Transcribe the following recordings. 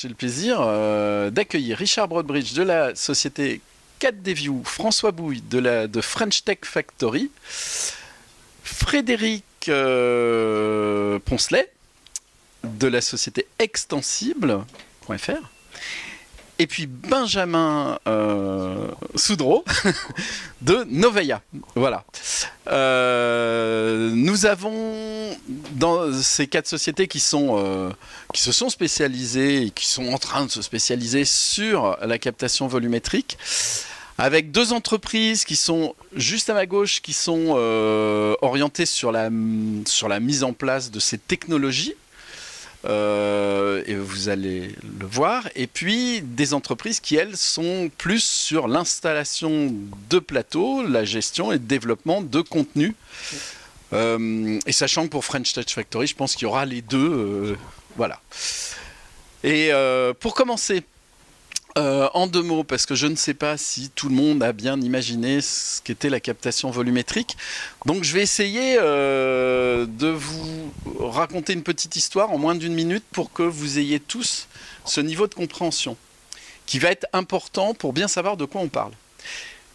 J'ai le plaisir euh, d'accueillir Richard Broadbridge de la société 4D View, François Bouille de, la, French Tech Factory, Frédéric euh, Poncelet de la société extensible.fr et puis Benjamin euh, Soudreau de Noveia. Voilà. Euh, nous avons dans ces quatre sociétés qui, sont, euh, se sont spécialisées et qui sont en train de se spécialiser sur la captation volumétrique, avec deux entreprises qui sont juste à ma gauche, qui sont orientées sur la, sur la mise en place de ces technologies euh, et vous allez le voir. Et puis des entreprises qui, elles, sont plus sur l'installation de plateaux, la gestion et le développement de contenu. Euh, et sachant que pour French Touch Factory, je pense qu'il y aura les deux. Euh, voilà. Et pour commencer, euh, en deux mots, parce que je ne sais pas si tout le monde a bien imaginé ce qu'était la captation volumétrique. Donc je vais essayer euh, de vous raconter une petite histoire en moins d'une minute pour que vous ayez tous ce niveau de compréhension qui va être important pour bien savoir de quoi on parle.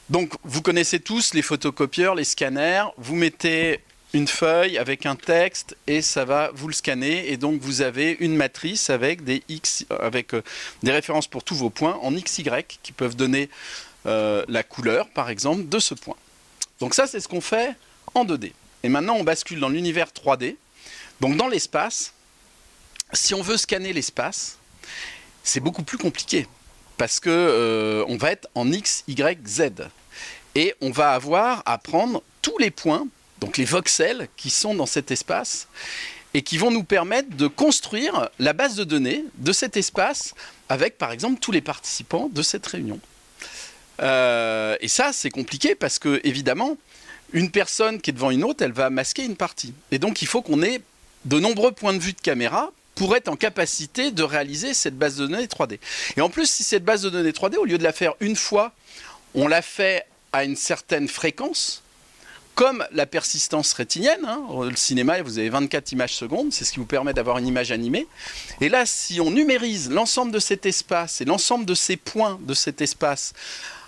Donc vous connaissez tous les photocopieurs, les scanners, vous mettez une feuille avec un texte et ça va vous le scanner et donc vous avez une matrice avec des x avec euh, des références pour tous vos points en xy qui peuvent donner euh, la couleur par exemple de ce point. Donc ça c'est ce qu'on fait en 2D. Et maintenant on bascule dans l'univers 3D. Donc dans l'espace, si on veut scanner l'espace, c'est beaucoup plus compliqué parce que euh, on va être en x, y, z et on va avoir à prendre tous les points donc les voxels qui sont dans cet espace et qui vont nous permettre de construire la base de données de cet espace avec par exemple tous les participants de cette réunion. Euh, et ça c'est compliqué parce que évidemment une personne qui est devant une autre elle va masquer une partie. Et donc il faut qu'on ait de nombreux points de vue de caméra pour être en capacité de réaliser cette base de données 3D. Et en plus, si cette base de données 3D, au lieu de la faire une fois, on la fait à une certaine fréquence, comme la persistance rétinienne. Hein, le cinéma, vous avez 24 images secondes, c'est ce qui vous permet d'avoir une image animée. Et là, si on numérise l'ensemble de cet espace et l'ensemble de ces points de cet espace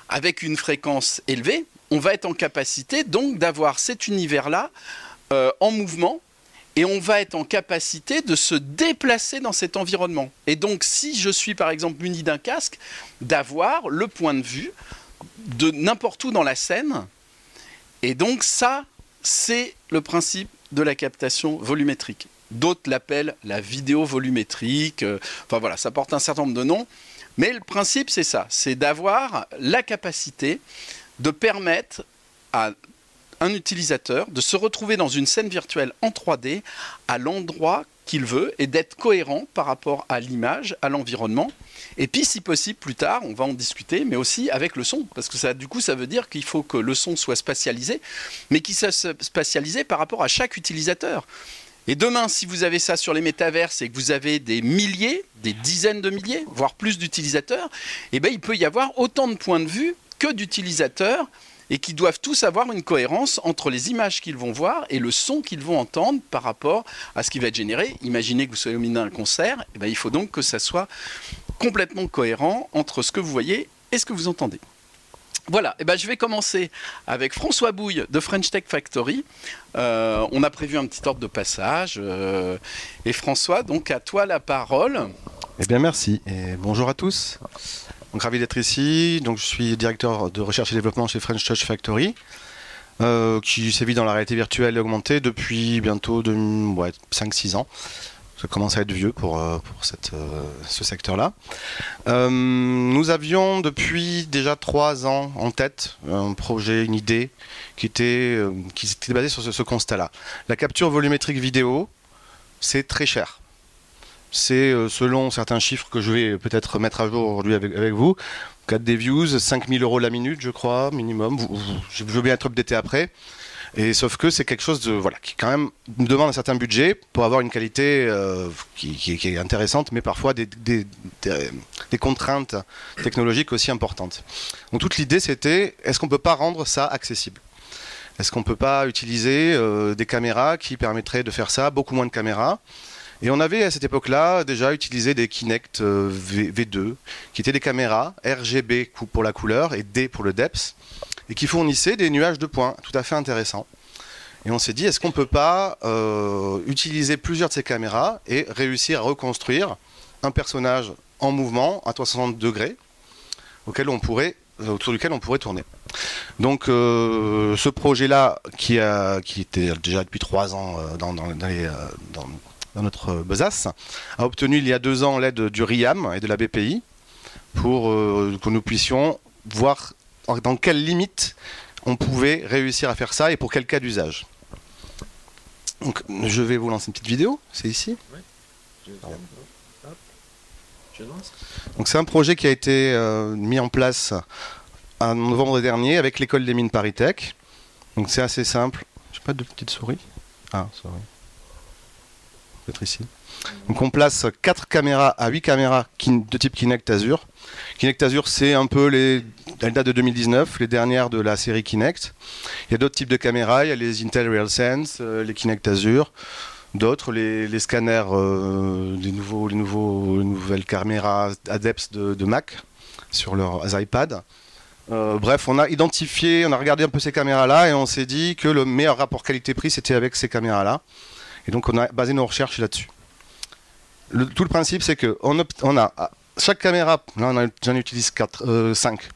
avec une fréquence élevée, on va être en capacité donc d'avoir cet univers-là euh, en mouvement et on va être en capacité de se déplacer dans cet environnement. Et donc, si je suis par exemple muni d'un casque, d'avoir le point de vue de n'importe où dans la scène et donc ça, c'est le principe de la captation volumétrique. D'autres l'appellent la vidéo volumétrique. Euh, enfin voilà, ça porte un certain nombre de noms. Mais le principe, c'est ça. C'est d'avoir la capacité de permettre à un utilisateur de se retrouver dans une scène virtuelle en 3D à l'endroit qu'il veut et d'être cohérent par rapport à l'image, à l'environnement et puis, si possible, plus tard, on va en discuter, mais aussi avec le son, parce que ça, du coup, ça veut dire qu'il faut que le son soit spatialisé, mais qu'il soit spatialisé par rapport à chaque utilisateur. Et demain, si vous avez ça sur les métaverses et que vous avez des milliers, des dizaines de milliers, voire plus d'utilisateurs, eh ben, il peut y avoir autant de points de vue que d'utilisateurs et qui doivent tous avoir une cohérence entre les images qu'ils vont voir et le son qu'ils vont entendre par rapport à ce qui va être généré. Imaginez que vous soyez au milieu d'un concert, eh ben, il faut donc que ça soit complètement cohérent entre ce que vous voyez et ce que vous entendez. Voilà, et eh ben je vais commencer avec François Bouille de French Tech Factory. Euh, on a prévu un petit ordre de passage. Euh, et François, donc à toi la parole. Eh bien merci et bonjour à tous. Donc ravi d'être ici. Donc je suis directeur de recherche et développement chez French Tech Factory. Euh, qui sévit dans la réalité virtuelle et augmentée depuis bientôt 5-6 ans ça commence à être vieux pour, euh, pour euh, ce secteur-là. Nous avions depuis déjà trois ans en tête un projet, une idée qui était, qui était basée sur ce, constat-là. La capture volumétrique vidéo, c'est très cher. C'est selon certains chiffres que je vais peut-être mettre à jour aujourd'hui avec, vous. 4 des views, 5000 euros la minute, je crois, minimum. Je veux bien être updaté après. Et sauf que c'est quelque chose de voilà qui quand même demande un certain budget pour avoir une qualité euh, qui, est intéressante, mais parfois des, contraintes technologiques aussi importantes. Donc toute l'idée c'était est-ce qu'on peut pas rendre ça accessible? Est-ce qu'on peut pas utiliser euh, des caméras qui permettraient de faire ça, beaucoup moins de caméras? Et on avait à cette époque-là déjà utilisé des Kinect v, 2 qui étaient des caméras RGB pour la couleur et D pour le depth, et qui fournissaient des nuages de points tout à fait intéressants. Et on s'est dit, est-ce qu'on ne peut pas utiliser plusieurs de ces caméras et réussir à reconstruire un personnage en mouvement à 360 degrés pourrait, autour duquel on pourrait tourner. Donc euh, ce projet-là, qui, était déjà depuis trois ans euh, dans, euh, dans, notre besace, a obtenu il y a deux ans l'aide du RIAM et de la BPI pour que nous puissions voir dans quelles limites on pouvait réussir à faire ça et pour quel cas d'usage. Donc je vais vous lancer une petite vidéo, c'est ici. Donc c'est un projet qui a été euh, mis en place en novembre dernier avec l'école des mines Paris-Tech. Donc c'est assez simple. Je pas de petite souris. Ah, souris. Donc on place 4 caméras à 8 caméras de type Kinect Azure. Kinect Azure, c'est un peu les. Elle date de 2019, les dernières de la série Kinect. Il y a d'autres types de caméras, il y a les Intel RealSense, euh, les Kinect Azure. D'autres, les, scanners, euh, les, nouveaux, les, nouvelles caméras ADEPS de, Mac sur leurs iPads. Euh, bref, on a identifié, on a regardé un peu ces caméras-là et on s'est dit que le meilleur rapport qualité-prix c'était avec ces caméras-là. Et donc on a basé nos recherches là-dessus. tout le principe c'est que on, a chaque caméra, là j'en utilise 4, 5.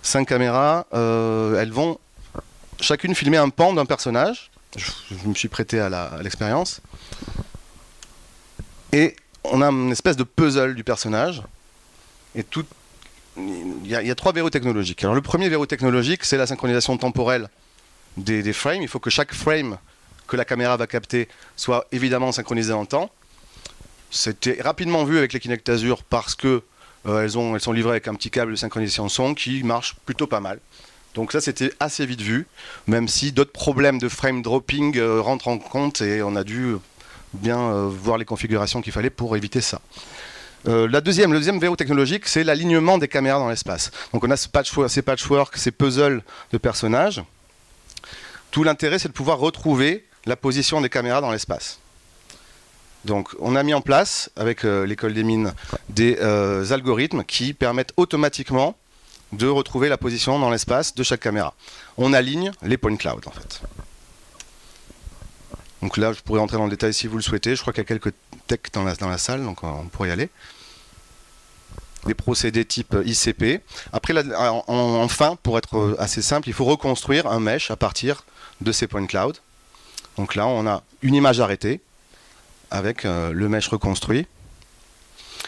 5 caméras, euh, elles vont chacune filmer un pan d'un personnage je, me suis prêté à l'expérience. Et on a une espèce de puzzle du personnage. Et. Il y, a, trois verrous technologiques. Alors le premier verrou technologique, c'est la synchronisation temporelle des, frames. Il faut que chaque frame que la caméra va capter soit évidemment synchronisé en temps. C'était rapidement vu avec les Kinect Azure parce que euh, elles, ont, elles sont livrées avec un petit câble de synchronisation son qui marche plutôt pas mal. Donc ça, c'était assez vite vu, même si d'autres problèmes de frame dropping euh, rentrent en compte et on a dû bien euh, voir les configurations qu'il fallait pour éviter ça. La deuxième, le deuxième verrou technologique, c'est l'alignement des caméras dans l'espace. Donc on a ces patchwork, ces puzzles de personnages. Tout l'intérêt, c'est de pouvoir retrouver la position des caméras dans l'espace. Donc on a mis en place, avec l'école des mines, des algorithmes qui permettent automatiquement de retrouver la position dans l'espace de chaque caméra. On aligne les point cloud en fait. Donc là, je pourrais rentrer dans le détail si vous le souhaitez. Je crois qu'il y a quelques techs dans la, salle, donc on pourrait y aller. Des procédés type ICP. Après, enfin, pour être assez simple, il faut reconstruire un mesh à partir de ces point cloud. Donc là, on a une image arrêtée avec euh, le mesh reconstruit.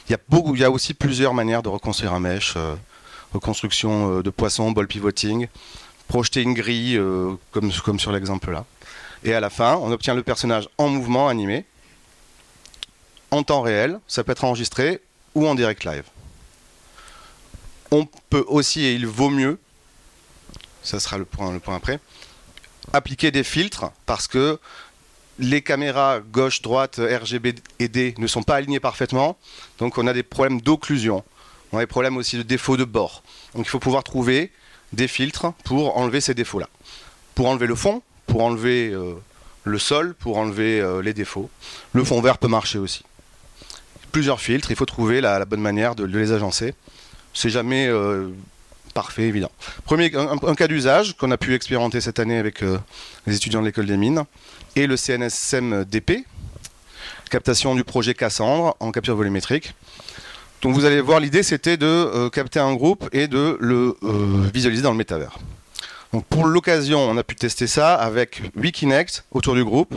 Il y, a aussi plusieurs manières de reconstruire un mesh. Euh, reconstruction euh, de poissons, ball pivoting, projeter une grille comme, sur l'exemple là. Et à la fin, on obtient le personnage en mouvement animé, en temps réel, ça peut être enregistré ou en direct live. On peut aussi, et il vaut mieux, ça sera le point après, appliquer des filtres parce que les caméras gauche, droite, RGB et D ne sont pas alignées parfaitement, donc on a des problèmes d'occlusion. On a des problèmes aussi de défauts de bord. Donc il faut pouvoir trouver des filtres pour enlever ces défauts-là. Pour enlever le fond, pour enlever euh, le sol, pour enlever euh, les défauts. Le fond vert peut marcher aussi. Plusieurs filtres, il faut trouver la, bonne manière de, les agencer. C'est jamais euh, parfait, évident. Premier, un, cas d'usage qu'on a pu expérimenter cette année avec les étudiants de l'école des mines et le CNSM DP, captation du projet Cassandre en capture volumétrique. Donc vous allez voir, l'idée c'était de euh, capter un groupe et de le euh, visualiser dans le métavers. Donc pour l'occasion, on a pu tester ça avec 8 Kinect autour du groupe.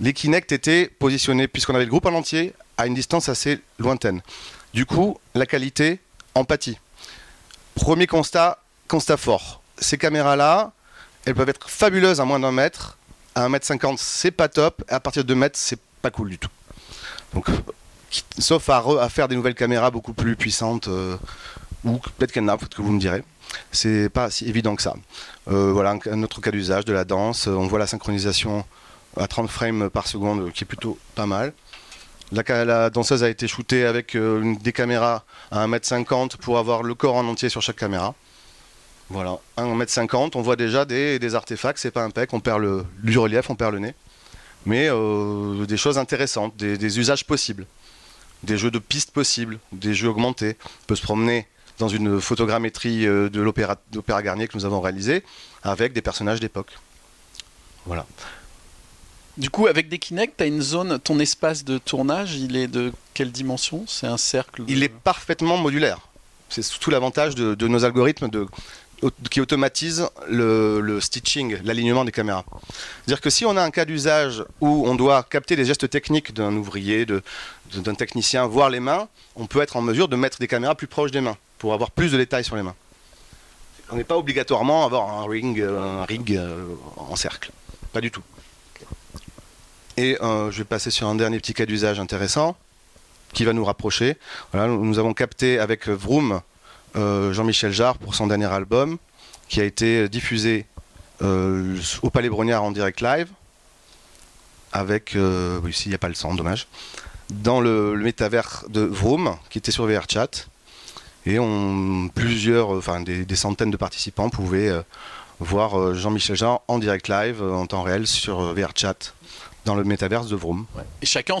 Les Kinect étaient positionnés, puisqu'on avait le groupe en entier, à une distance assez lointaine. Du coup, la qualité en pâtit. Premier constat, constat fort. Ces caméras-là, elles peuvent être fabuleuses à moins d'un mètre. À 1m50, c'est pas top. À partir de 2 mètres, c'est pas cool du tout. Donc sauf à, faire des nouvelles caméras beaucoup plus puissantes, euh, ou peut-être qu'il y en a, peut-être que vous me direz. C'est pas si évident que ça. Euh, voilà un, autre cas d'usage de la danse. On voit la synchronisation à 30 frames par seconde, qui est plutôt pas mal. La, danseuse a été shootée avec euh, des caméras à 1m50 pour avoir le corps en entier sur chaque caméra. Voilà, 1m50, on voit déjà des, des artefacts, c'est pas impec, on perd le, du relief, on perd le nez. mais euh, des choses intéressantes, des, usages possibles, des jeux de pistes possibles, des jeux augmentés. On peut se promener dans une photogrammétrie euh, de l'opéra Garnier que nous avons réalisé avec des personnages d'époque. Voilà. Du coup, avec des Kinect, tu as une zone, ton espace de tournage, il est de quelle dimension? C'est un cercle Il est parfaitement modulaire. C'est tout l'avantage de, nos algorithmes qui automatisent le, stitching, l'alignement des caméras. C'est-à-dire que si on a un cas d'usage où on doit capter les gestes techniques d'un ouvrier, d'un technicien, voir les mains, on peut être en mesure de mettre des caméras plus proches des mains pour avoir plus de détails sur les mains. On n'est pas obligatoirement avoir un ring, un rig euh, en cercle. Pas du tout. Et euh, je vais passer sur un dernier petit cas d'usage intéressant qui va nous rapprocher. nous avons capté avec Vroom euh, Jean-Michel Jarre pour son dernier album qui a été diffusé euh, au Palais Brognard en direct live avec, oui, ici il n'y a pas le son, dommage, dans le, métavers de Vroom qui était sur VRChat et plusieurs, enfin des, centaines de participants pouvaient voir Jean-Michel Jarre en direct live en temps réel sur VRChat dans le métaverse de Vroom. Et chacun,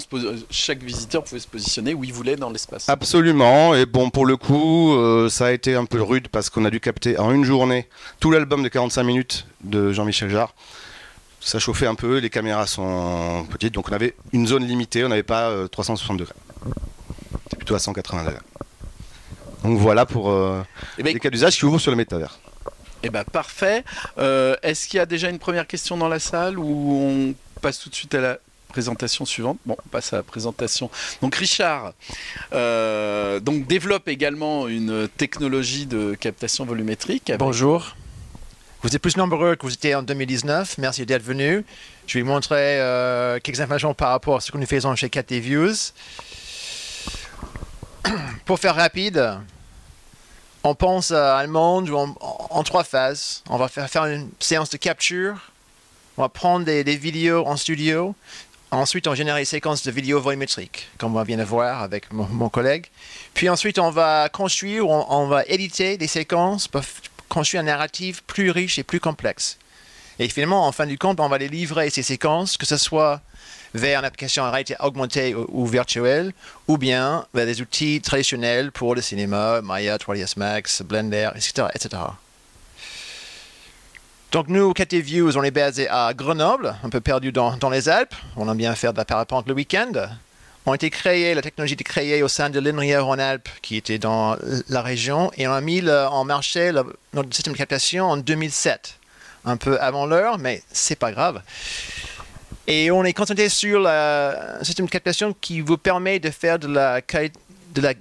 chaque visiteur pouvait se positionner où il voulait dans l'espace. Absolument. Et bon, pour le coup, euh, ça a été un peu rude parce qu'on a dû capter en une journée tout l'album de 45 minutes de Jean-Michel Jarre. Ça chauffait un peu, les caméras sont petites, donc on avait une zone limitée, on n'avait pas 360 euh, degrés. C'était plutôt à 180 degrés. Donc voilà pour euh, eh ben, les cas d'usage qui ouvrent sur le métavers. Eh ben parfait. Est-ce qu'il y a déjà une première question dans la salle ou on passe tout de suite à la présentation suivante. Bon, on passe à la présentation. Donc Richard euh, donc développe également une technologie de captation volumétrique. Bonjour. Vous êtes plus nombreux que vous étiez en 2019. Merci d'être venu. Je vais vous montrer euh, quelques informations par rapport à ce que nous faisons chez KT Views. Pour faire rapide, on pense à monde en, trois phases. On va faire une séance de capture, on va prendre des, vidéos en studio. Ensuite, on génère une séquence de vidéos volumétriques, comme on vient de voir avec mon, collègue. Puis ensuite, on va construire, on, on, va éditer des séquences pour construire une narrative plus riche et plus complexe. Et finalement, en fin du compte, on va les livrer, ces séquences, que ce soit vers une application en réalité augmentée ou, virtuelle, ou bien vers des outils traditionnels pour le cinéma, Maya, 3ds Max, Blender, etc. etc. Donc nous, KT Views, on est basé à Grenoble, un peu perdu dans, les Alpes. On aime bien faire de la parapente le week-end. On a été créé, la technologie a été créée au sein de l'INRIA en Alpes, qui était dans la région, et on a mis en marché notre système de captation en 2007. Un peu avant l'heure, mais c'est pas grave. Et on est concentré sur le système de captation qui vous permet de faire de la, de la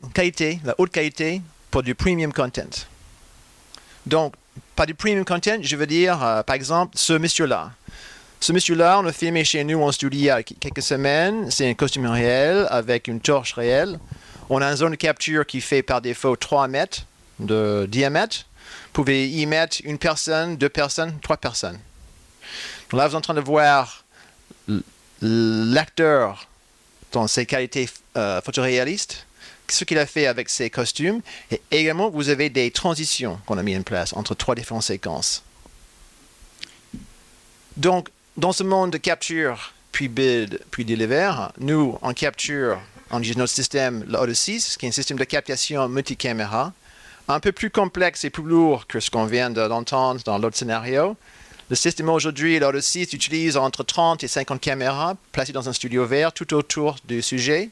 la haute qualité, pour du premium content. Donc, pas du premium content, je veux dire, euh, par exemple, ce monsieur-là. Ce monsieur-là, on l'a filmé chez nous en studio il y a quelques semaines. C'est un costume réel avec une torche réelle. On a une zone de capture qui fait par défaut 3 mètres de diamètre. Vous pouvez y mettre une personne, deux personnes, trois personnes. là, vous êtes en train de voir l'acteur dans ses qualités euh, photoréalistes ce qu'il a fait avec ses costumes. Et également, vous avez des transitions qu'on a mis en place entre trois différentes séquences. Donc, dans ce monde de capture, puis build, puis deliver, nous, on capture, on utilise notre système, l'Odyssey, qui est un système de captation multicaméra, un peu plus complexe et plus lourd que ce qu'on vient d'entendre dans l'autre scénario. Le système aujourd'hui, l'Odyssey, utilise entre 30 et 50 caméras placées dans un studio vert tout autour du sujet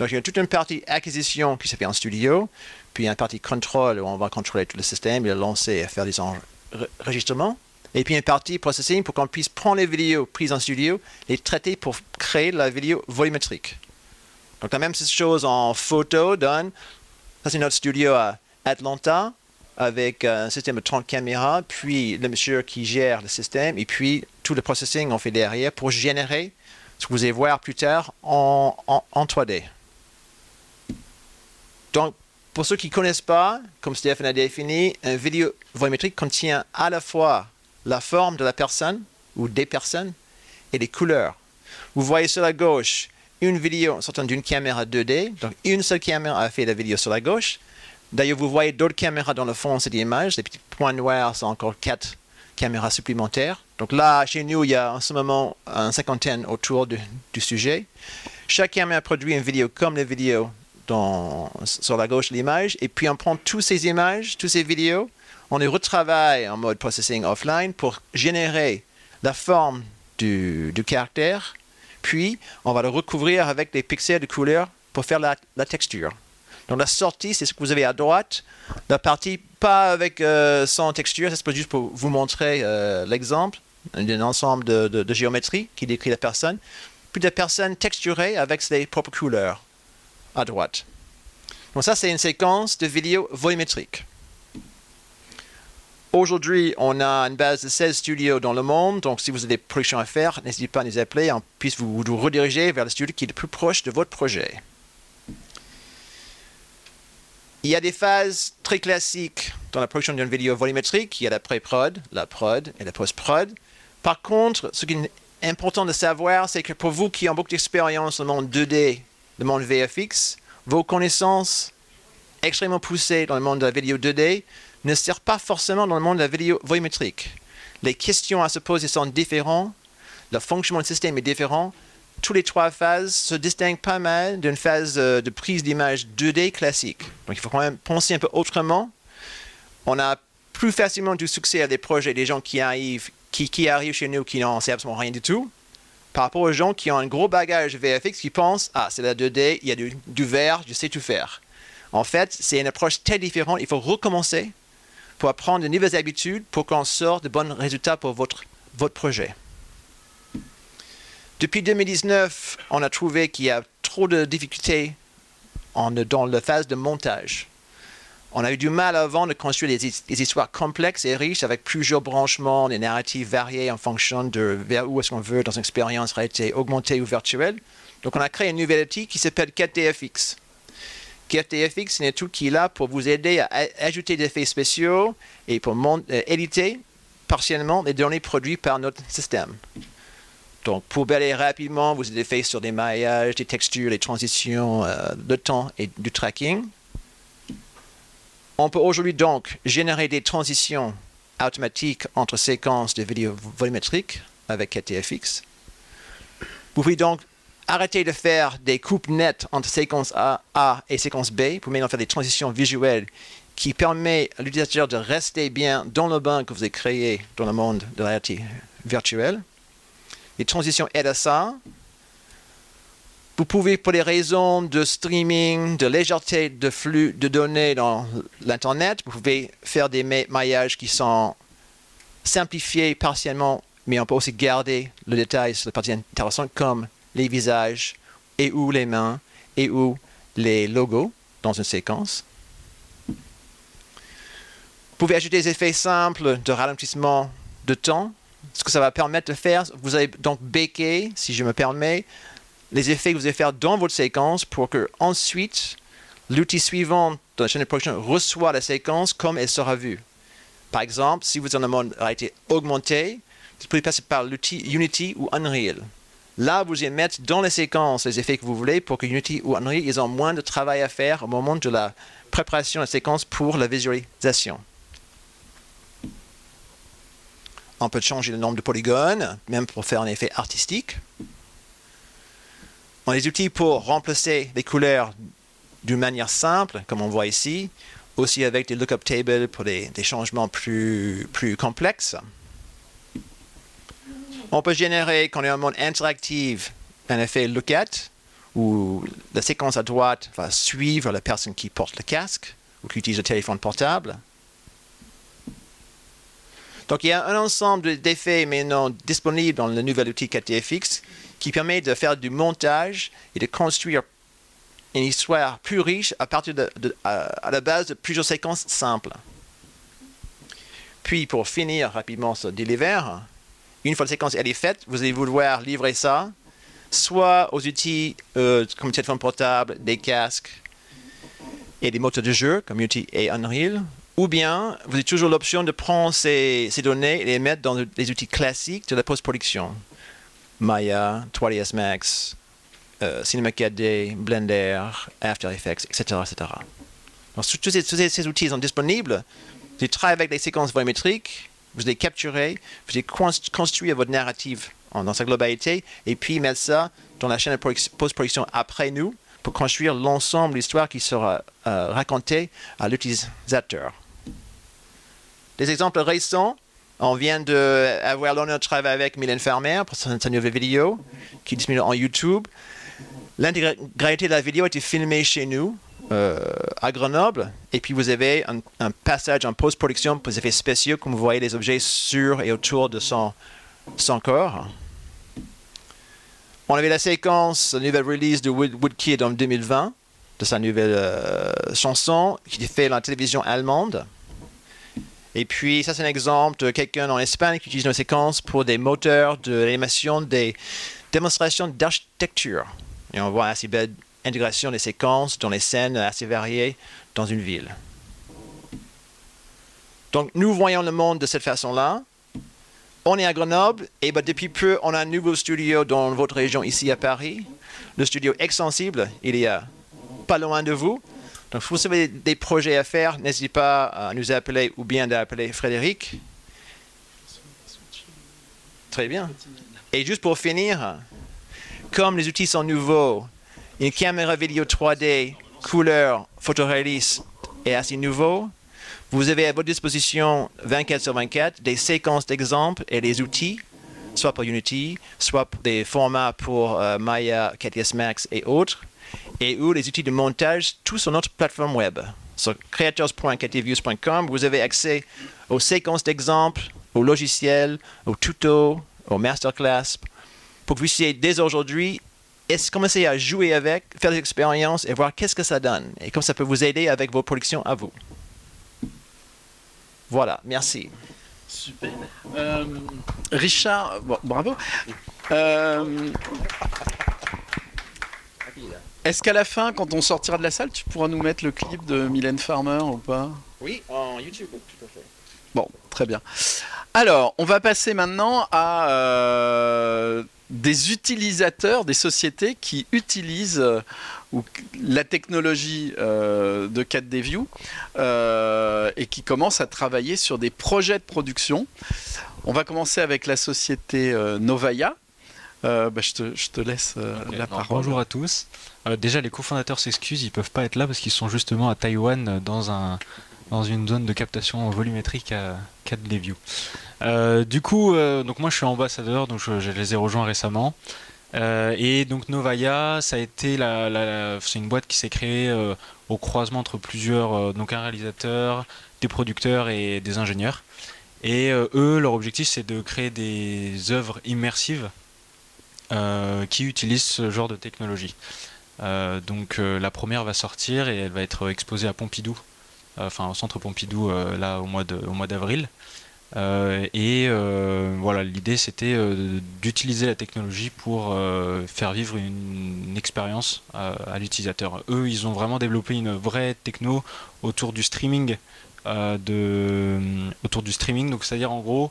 donc, il y a toute une partie acquisition qui se fait en studio, puis une partie contrôle où on va contrôler tout le système, le lancer et faire des enregistrements. Et puis une partie processing pour qu'on puisse prendre les vidéos prises en studio, les traiter pour créer la vidéo volumétrique. Donc la même chose en photo donne. Ça c'est notre studio à Atlanta avec un système de 30 caméras, puis le monsieur qui gère le système, et puis tout le processing on fait derrière pour générer ce que vous allez voir plus tard en, en 3D. Donc, pour ceux qui ne connaissent pas, comme Stéphane a défini, un vidéo volumétrique contient à la fois la forme de la personne ou des personnes et les couleurs. Vous voyez sur la gauche une vidéo sortant d'une caméra 2D. Donc, une seule caméra a fait la vidéo sur la gauche. D'ailleurs, vous voyez d'autres caméras dans le fond de cette image. Les petits points noirs sont encore quatre caméras supplémentaires. Donc là, chez nous, il y a en ce moment une cinquantaine autour du, sujet. Chacun met produit une vidéo comme les vidéos sur la gauche de l'image, et puis on prend toutes ces images, toutes ces vidéos, on les retravaille en mode processing offline pour générer la forme du, caractère, puis on va le recouvrir avec des pixels de couleur pour faire la, texture. Donc la sortie, c'est ce que vous avez à droite. La partie pas avec euh, sans texture, c'est juste pour vous montrer euh, l'exemple d'un ensemble de, de, géométrie qui décrit la personne, puis des personnes texturées avec ses propres couleurs à droite. Donc ça, c'est une séquence de vidéos volumétriques. Aujourd'hui, on a une base de 16 studios dans le monde, donc si vous avez des productions à faire, n'hésitez pas à nous appeler, on puisse vous, rediriger vers le studio qui est le plus proche de votre projet. Il y a des phases très classiques dans la production d'une vidéo volumétrique. Il y a la pré-prod, la prod et la post-prod. Par contre, ce qui est important de savoir, c'est que pour vous qui avez beaucoup d'expérience dans le monde 2D, le monde VFX, vos connaissances extrêmement poussées dans le monde de la vidéo 2D ne servent pas forcément dans le monde de la vidéo volumétrique. Les questions à se poser sont différentes, le fonctionnement du système est différent. Toutes les trois phases se distinguent pas mal d'une phase euh, de prise d'image 2D classique. Donc il faut quand même penser un peu autrement. On a plus facilement du succès à des projets, des gens qui arrivent, qui, arrivent chez nous qui n'en savent absolument rien du tout, par rapport aux gens qui ont un gros bagage VFX qui pensent Ah, c'est la 2D, il y a du, du vert, je sais tout faire. En fait, c'est une approche très différente. Il faut recommencer pour apprendre de nouvelles habitudes pour qu'on sorte de bons résultats pour votre, votre projet. Depuis 2019, on a trouvé qu'il y a trop de difficultés dans la phase de montage. On a eu du mal avant de construire des, histoires complexes et riches avec plusieurs branchements, des narratifs variés en fonction de vers où est-ce qu'on veut dans une expérience réalité augmentée ou virtuelle. Donc on a créé un nouvel outil qui s'appelle 4DFX. 4DFX, c'est un outil qui est là pour vous aider à ajouter des effets spéciaux et pour euh, éditer partiellement les données produites par notre système. Donc, pour balayer rapidement, vous avez fait sur des maillages, des textures, des transitions euh, de temps et du tracking. On peut aujourd'hui donc générer des transitions automatiques entre séquences de vidéos volumétriques avec KTFX. Vous pouvez donc arrêter de faire des coupes nettes entre séquence A, A et séquence B pour maintenant faire des transitions visuelles qui permettent à l'utilisateur de rester bien dans le bain que vous avez créé dans le monde de la réalité virtuelle. Les transitions aident à ça. Vous pouvez, pour des raisons de streaming, de légèreté de flux de données dans l'Internet, vous pouvez faire des maillages qui sont simplifiés partiellement, mais on peut aussi garder le détail sur les parties intéressantes comme les visages et ou les mains et ou les logos dans une séquence. Vous pouvez ajouter des effets simples de ralentissement de temps. Ce que ça va permettre de faire, vous allez donc baker, si je me permets, les effets que vous allez faire dans votre séquence pour que ensuite l'outil suivant dans la chaîne de production reçoit la séquence comme elle sera vue. Par exemple, si vous dans un mode réalité augmenté, vous pouvez passer par l'outil Unity ou Unreal. Là, vous allez mettre dans les séquences les effets que vous voulez pour que Unity ou Unreal ils ont moins de travail à faire au moment de la préparation de la séquence pour la visualisation. On peut changer le nombre de polygones, même pour faire un effet artistique. On a des outils pour remplacer les couleurs d'une manière simple, comme on voit ici, aussi avec des lookup tables pour des, changements plus, complexes. On peut générer, quand on est en mode interactif, un effet lookat, où la séquence à droite va suivre la personne qui porte le casque ou qui utilise le téléphone portable. Donc il y a un ensemble d'effets maintenant disponibles dans le nouvel outil 4TFX qui permet de faire du montage et de construire une histoire plus riche à partir de, à, la base de plusieurs séquences simples. Puis pour finir rapidement ce deliver, une fois la séquence est faite, vous allez vouloir livrer ça soit aux outils euh, comme téléphone portable, des casques et des moteurs de jeu comme Unity et Unreal, ou bien vous avez toujours l'option de prendre ces, ces, données et les mettre dans les outils classiques de la post-production. Maya, 3ds Max, euh, Cinema 4D, Blender, After Effects, etc. Donc, tous, ces, outils sont disponibles. Vous travaillez avec des séquences volumétriques vous allez capturer, vous allez construire votre narrative dans sa globalité, et puis mettre ça dans la chaîne de post-production après nous, pour construire l'ensemble de l'histoire qui sera euh, racontée à l'utilisateur. Des exemples récents, on vient d'avoir l'honneur de travailler avec Mylène Farmer pour sa, nouvelle vidéo qui est disponible en YouTube. L'intégralité de la vidéo a été filmée chez nous, euh, à Grenoble, et puis vous avez un, passage en post-production pour des effets spéciaux, comme vous voyez les objets sur et autour de son, corps. On avait la séquence, la nouvelle release de Woodkid en 2020, de sa nouvelle euh, chanson, qui est dans la télévision allemande. Et puis, ça, c'est un exemple de quelqu'un en Espagne qui utilise nos séquences pour des moteurs de l'animation, des démonstrations d'architecture. Et on voit assez belle intégration des séquences dans les scènes assez variées dans une ville. Donc, nous voyons le monde de cette façon-là. On est à Grenoble et ben, depuis peu, on a un nouveau studio dans votre région ici à Paris. Le studio Extensible, il est pas loin de vous. Donc, si vous avez des projets à faire, n'hésitez pas à nous appeler ou bien d'appeler Frédéric. Très bien. Et juste pour finir, comme les outils sont nouveaux, une caméra vidéo 3D, couleur, photoréaliste est assez nouveau, vous avez à votre disposition 24 sur 24 des séquences d'exemples et des outils, soit pour Unity, soit des formats pour euh, Maya, KTS Max et autres, et ou les outils de montage, tout sur notre plateforme web. Sur creators.ktviews.com, vous avez accès aux séquences d'exemples, aux logiciels, aux tutos, aux masterclass, pour que vous puissiez dès aujourd'hui commencer à jouer avec, faire des expériences et voir qu'est-ce que ça donne et comment ça peut vous aider avec vos productions à vous. Voilà, merci. Super. Euh, Richard, bravo. Euh, est-ce qu'à la fin, quand on sortira de la salle, tu pourras nous mettre le clip de Mylène Farmer ou pas? Oui, en YouTube, tout à fait. Bon, très bien. Alors, on va passer maintenant à euh, des utilisateurs, des sociétés qui utilisent ou la technologie euh, de 4D View euh, et qui commence à travailler sur des projets de production. On va commencer avec la société euh, Novaya. Bah, je, te, laisse la parole. bonjour à tous. déjà, les cofondateurs s'excusent, ils ne peuvent pas être là parce qu'ils sont justement à Taïwan dans, un, dans une zone de captation volumétrique à 4D View. du coup, donc moi je suis ambassadeur, donc je, je les ai rejoints récemment. Euh, et donc Novaya, ça a été la, c'est une boîte qui s'est créée euh, au croisement entre plusieurs, euh, donc un réalisateur, des producteurs et des ingénieurs. Et eux, leur objectif, c'est de créer des œuvres immersives qui utilisent ce genre de technologie. donc la première va sortir et elle va être exposée à Pompidou, enfin au centre Pompidou là au mois d'avril. Euh, et euh, voilà, l'idée c'était euh, d'utiliser la technologie pour faire vivre une, expérience à l'utilisateur. Eux, ils ont vraiment développé une vraie techno autour du streaming, de, autour du streaming. Donc c'est-à-dire en gros,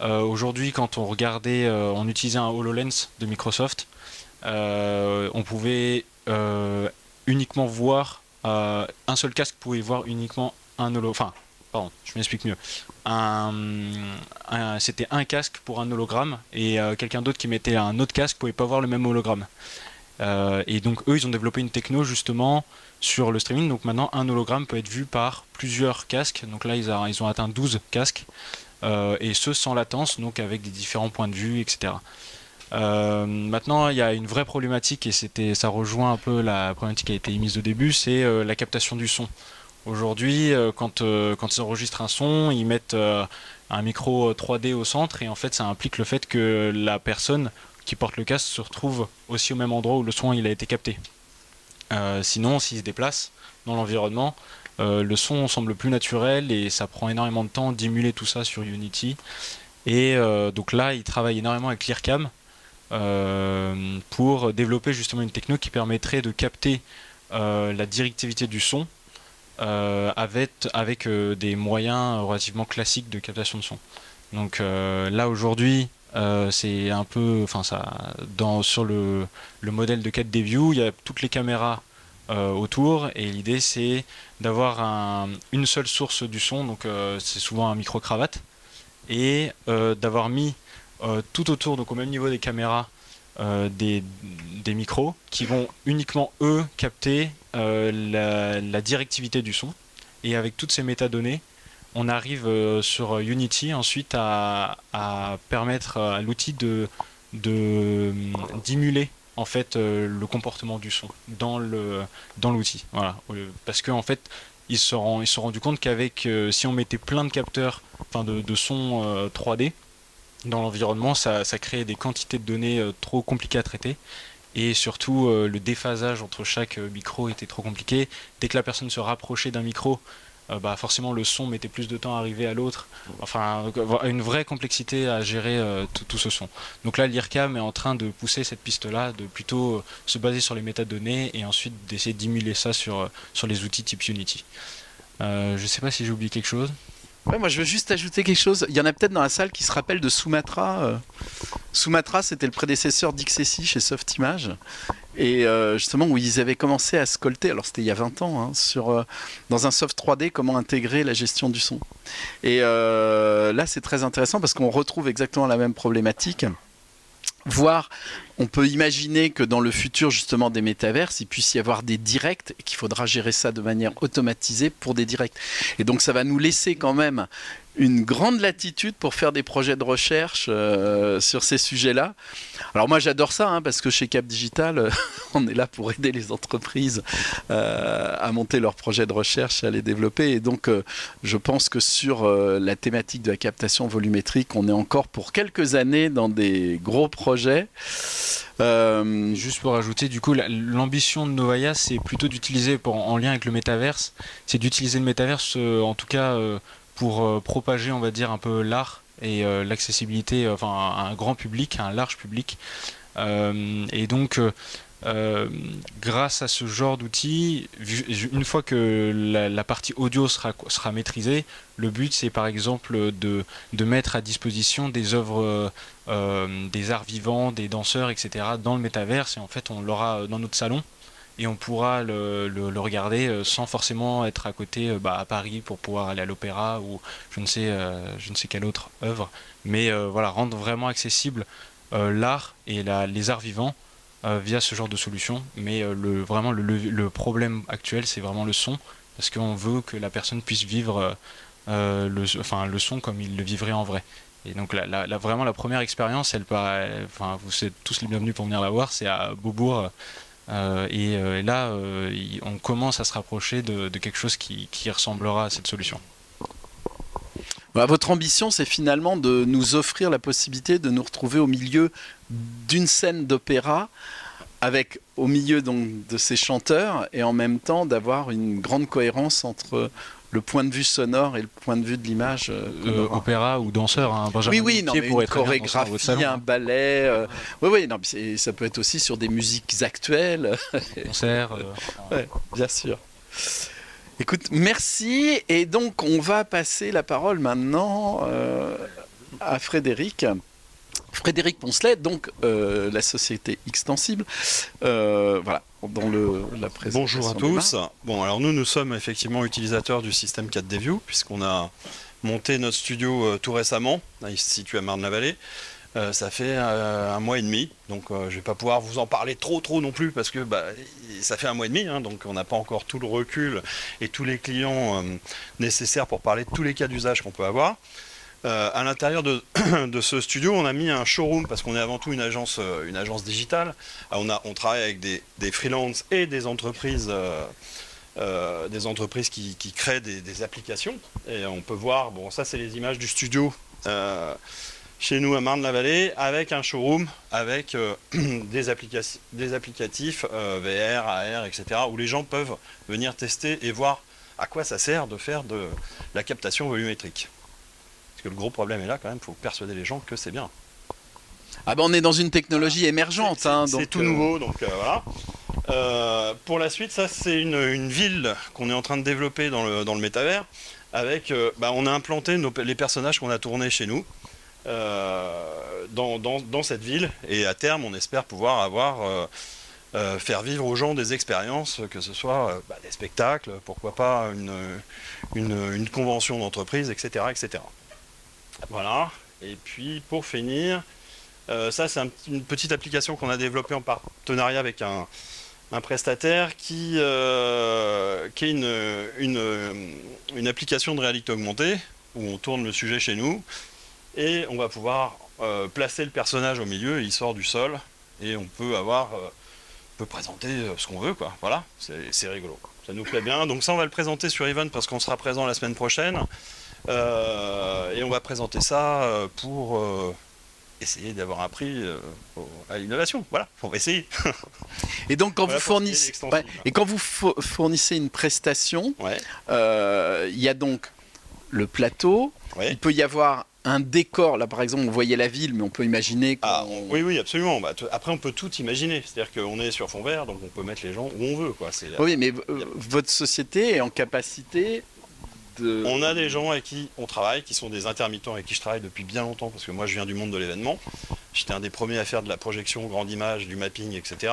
aujourd'hui, quand on regardait, on utilisait un Hololens de Microsoft, on pouvait uniquement voir un seul casque pouvait voir uniquement un holo, enfin pardon, je m'explique mieux. c'était un casque pour un hologramme et euh, quelqu'un d'autre qui mettait un autre casque pouvait pas voir le même hologramme. Euh, et donc eux, ils ont développé une techno justement sur le streaming. Donc maintenant, un hologramme peut être vu par plusieurs casques. Donc là, ils, ont atteint 12 casques. Euh, et ce sans latence, donc avec des différents points de vue, etc. maintenant, il y a une vraie problématique et ça rejoint un peu la problématique qui a été émise au début, c'est la captation du son. Aujourd'hui, euh, quand, euh, ils enregistrent un son, ils mettent euh, un micro 3D au centre et en fait ça implique le fait que la personne qui porte le casque se retrouve aussi au même endroit où le son a été capté. sinon, s'il se déplace dans l'environnement, le son semble plus naturel et ça prend énormément de temps d'émuler tout ça sur Unity. Et donc là, ils travaillent énormément avec Clearcam pour développer justement une techno qui permettrait de capter la directivité du son euh, avec, euh, des moyens relativement classiques de captation de son. Donc euh, là aujourd'hui, c'est un peu, enfin ça, sur le, le modèle de 4D View, il y a toutes les caméras autour. Et l'idée c'est d'avoir un, une seule source du son, donc c'est souvent un micro cravate et d'avoir mis tout autour, donc au même niveau des caméras, des, des, micros qui vont uniquement eux capter la, la, directivité du son. Et avec toutes ces métadonnées, on arrive sur Unity ensuite à, à permettre à l'outil de d'émuler en fait euh, le comportement du son dans le dans l'outil. Voilà, parce qu'en en fait ils se sont, ils se sont rendus compte qu'avec euh, si on mettait plein de capteurs, enfin de, de sons 3D euh, dans l'environnement, ça, ça créait des quantités de données trop compliquées à traiter. Et surtout, le déphasage entre chaque micro était trop compliqué. Dès que la personne se rapprochait d'un micro, euh, bah forcément le son mettait plus de temps à arriver à l'autre. Enfin, une vraie complexité à gérer euh, tout, ce son. Donc là, l'IRCAM est en train de pousser cette piste-là, de plutôt euh, se baser sur les métadonnées et ensuite d'essayer d'émuler ça sur, sur les outils type Unity. je ne sais pas si j'ai oublié quelque chose. Moi je veux juste ajouter quelque chose. Il y en a peut-être dans la salle qui se rappellent de Sumatra. Sumatra, c'était le prédécesseur d'XSI chez Softimage et euh, justement où ils avaient commencé à scolter, alors c'était il y a 20 ans, hein, sur, euh, dans un soft 3D, comment intégrer la gestion du son. Et euh, là c'est très intéressant parce qu'on retrouve exactement la même problématique. Voire, on peut imaginer que dans le futur justement des métaverses, il puisse y avoir des directs et qu'il faudra gérer ça de manière automatisée pour des directs. Et donc ça va nous laisser quand même une grande latitude pour faire des projets de recherche euh, sur ces sujets-là. Alors moi j'adore ça hein, parce que chez Cap Digital, euh, on est là pour aider les entreprises euh, à monter leurs projets de recherche à les développer. Et donc je pense que sur la thématique de la captation volumétrique, on est encore pour quelques années dans des gros projets. Juste pour ajouter, du coup, l'ambition de Novaya, c'est plutôt d'utiliser, en lien avec le métaverse, c'est d'utiliser le métaverse, en tout cas, pour euh, propager, on va dire, un peu l'art et euh, l'accessibilité, euh, enfin, à un grand public, à un large public. et donc, grâce à ce genre d'outils, une fois que la, partie audio sera, maîtrisée, le but c'est par exemple de, de, mettre à disposition des œuvres, des arts vivants, des danseurs, etc. dans le métaverse et en fait on l'aura dans notre salon et on pourra le, regarder euh, sans forcément être à côté euh, bah, à Paris pour pouvoir aller à l'opéra ou je ne sais euh, je ne sais quelle autre œuvre. Mais voilà rendre vraiment accessible l'art et les arts vivants via ce genre de solution. Mais le vraiment le, problème actuel c'est vraiment le son. Parce qu'on veut que la personne puisse vivre le enfin le son comme il le vivrait en vrai. Et donc la, vraiment la première expérience elle enfin vous êtes tous les bienvenus pour venir la voir c'est à Beaubourg euh, euh, et, là, euh, on commence à se rapprocher de, quelque chose qui, ressemblera à cette solution. Bah, votre ambition, c'est finalement de nous offrir la possibilité de nous retrouver au milieu d'une scène d'opéra, avec au milieu donc, de ces chanteurs, et en même temps d'avoir une grande cohérence entre le point de vue sonore et le point de vue de l'image. Euh, euh opéra ou danseur, hein, Oui, oui, non, mais une chorégraphie, un ballet. Euh, oui, oui, non, ça peut être aussi sur des musiques actuelles. Concert. Euh, bien sûr. Écoute, merci. Et donc, on va passer la parole maintenant à Frédéric. Frédéric Poncelet, donc la société Extensible. voilà, dans le, la Bonjour à tous. Bon, alors nous, nous sommes effectivement utilisateurs du système 4D View, puisqu'on a monté notre studio euh, tout récemment. il se situe à Marne-la-Vallée. Euh, ça fait euh, un mois et demi, donc je ne vais pas pouvoir vous en parler trop trop non plus parce que bah, ça fait un mois et demi, hein, donc on n'a pas encore tout le recul et tous les clients nécessaires pour parler de tous les cas d'usage qu'on peut avoir. Euh, à l'intérieur de, ce studio, on a mis un showroom parce qu'on est avant tout une agence, euh, une agence digitale. Euh, on, travaille avec des, des freelances et des entreprises, des entreprises qui, créent des, applications. Et on peut voir, bon, ça c'est les images du studio chez nous à Marne-la-Vallée avec un showroom avec des, des applicatifs VR, AR, etc. où les gens peuvent venir tester et voir à quoi ça sert de faire de la captation volumétrique. Parce que le gros problème est là quand même, il faut persuader les gens que c'est bien. Ah ben on est dans une technologie émergente. C'est hein, tout nouveau, donc euh, voilà. Euh, pour la suite, ça c'est une, ville qu'on est en train de développer dans le, dans le métavers. Avec, euh, bah, on a implanté les personnages qu'on a tournés chez nous dans, dans, cette ville. Et à terme, on espère pouvoir avoir faire vivre aux gens des expériences, que ce soit bah, des spectacles, pourquoi pas une, une, une convention d'entreprise, etc., etc. Voilà. Et puis pour finir, euh, ça c'est une petite application qu'on a développée en partenariat avec un, prestataire qui, euh, est une, application de réalité augmentée où on tourne le sujet chez nous et on va pouvoir euh, placer le personnage au milieu, il sort du sol et on peut avoir, on peut présenter ce qu'on veut. Voilà, c'est rigolo. Ça nous plaît bien. Donc ça on va le présenter sur Event parce qu'on sera présent la semaine prochaine. Euh, et on va présenter ça euh, pour euh, essayer d'avoir un prix à l'innovation. Voilà, on va essayer. Et donc quand Voilà vous fournissez, ouais, et quand vous fo- fournissez une prestation, Ouais, euh, il y a donc le plateau. ouais. Il peut y avoir un décor. Là, par exemple, on voyait la ville, mais on peut imaginer. Ah, on- oui, oui, absolument. Bah, après, on peut tout imaginer. C'est-à-dire qu'on est sur fond vert, donc on peut mettre les gens où on veut. Quoi. Oui, mais euh, votre société est en capacité de... On a des gens avec qui on travaille, qui sont des intermittents avec qui je travaille depuis bien longtemps, parce que moi je viens du monde de l'événement. J'étais un des premiers à faire de la projection, grande image, du mapping, etc.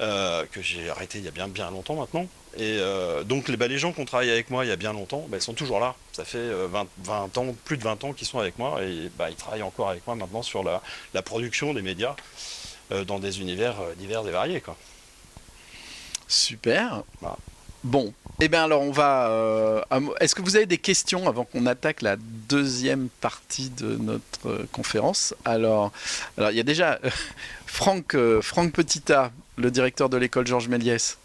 euh, que j'ai arrêté il y a bien, bien longtemps maintenant. Et euh, donc les, bah, les gens qui ont travaillé avec moi il y a bien longtemps, bah, ils sont toujours là. Ça fait euh, 20, 20 ans, plus de 20 ans qu'ils sont avec moi et bah, ils travaillent encore avec moi maintenant sur la, la production des médias euh, dans des univers euh, divers et variés. Quoi. Super. Voilà. Bon, eh bien alors on va... euh, à Est-ce que vous avez des questions avant qu'on attaque la deuxième partie de notre euh, conférence? Alors, alors, il y a déjà euh, Franck, Franck Petita, le directeur de l'école Georges Méliès.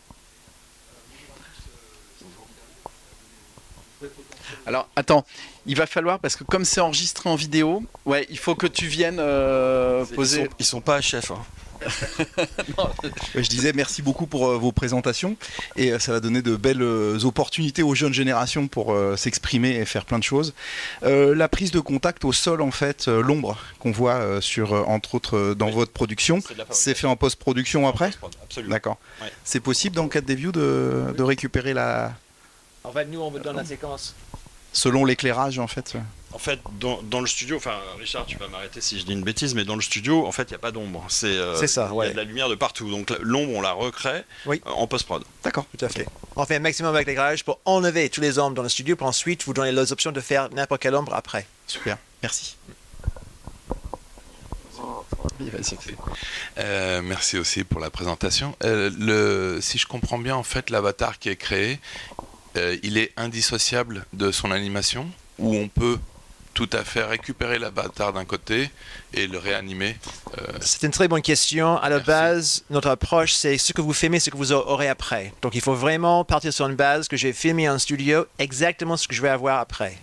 Alors, attends, il va falloir, parce que comme c'est enregistré en vidéo, ouais, il faut que tu viennes euh, Ils, poser... sont, ils sont pas chefs. Hein. Je disais merci beaucoup pour euh, vos présentations et euh, ça va donner de belles euh, opportunités aux jeunes générations pour s'exprimer et faire plein de choses. Euh, la prise de contact au sol, en fait, l'ombre qu'on voit sur, entre autres, dans Oui. votre production, C'est fait en post-production après Absolument. D'accord. C'est possible dans le cadre des views de, de récupérer la En fait, nous, on vous donne la séquence. selon l'éclairage en fait. En fait, dans, dans le studio, enfin, Richard, tu vas m'arrêter si je dis une bêtise, mais dans le studio, en fait, il n'y a pas d'ombre. C'est euh, C'est ça, Il y ouais. a de la lumière de partout. Donc l'ombre, on la recrée Oui. euh, en post-prod. D'accord. Tout à fait. On fait un maximum avec l'éclairage pour enlever tous les ombres dans le studio, pour ensuite vous donner les options de faire n'importe quelle ombre après. Super. Merci. Euh, merci aussi pour la présentation. Euh, le, si je comprends bien, en fait, l'avatar qui est créé, euh, il est indissociable de son animation, ou on peut tout à fait récupérer l'avatar d'un côté et le réanimer. euh, C'est une très bonne question. À la Merci. base, notre approche, c'est ce que vous filmez, ce que vous aurez après. Donc, il faut vraiment partir sur une base que j'ai filmé en studio, exactement ce que je vais avoir après.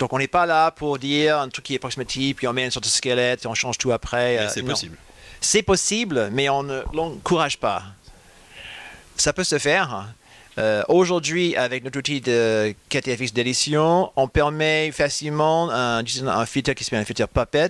Donc, on n'est pas là pour dire un truc qui est approximatif, puis on met une sorte de squelette et on change tout après. Mais euh, c'est possible. C'est possible, mais on ne l'encourage pas. Ça peut se faire. Euh, Aujourd'hui, avec notre outil de KTFX d'édition, on permet facilement un, disons, un filtre qui s'appelle un filtre Puppet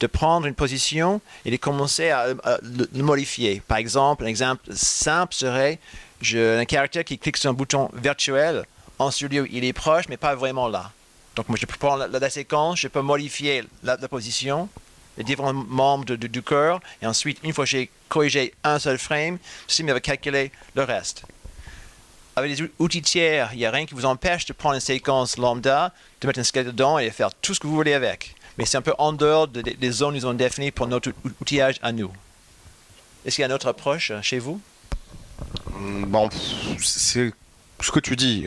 de prendre une position et de commencer à, à le, modifier. Par exemple, un exemple simple serait je, un caractère qui clique sur un bouton virtuel. En studio, il est proche, mais pas vraiment là. Donc, moi, je peux prendre la, séquence, je peux modifier la, position, les différents membres de- du corps, et ensuite, une fois que j'ai corrigé un seul frame, ceci va calculer le reste. Avec les ou- outils tiers, il n'y a rien qui vous empêche de prendre une séquence lambda, de mettre un squelette dedans et de faire tout ce que vous voulez avec. Mais c'est un peu en dehors de- de- des zones qu'ils ont définies pour notre ou- outillage à nous. Est-ce qu'il y a une autre approche euh, chez vous? Mm, Bon, c'est ce que tu dis.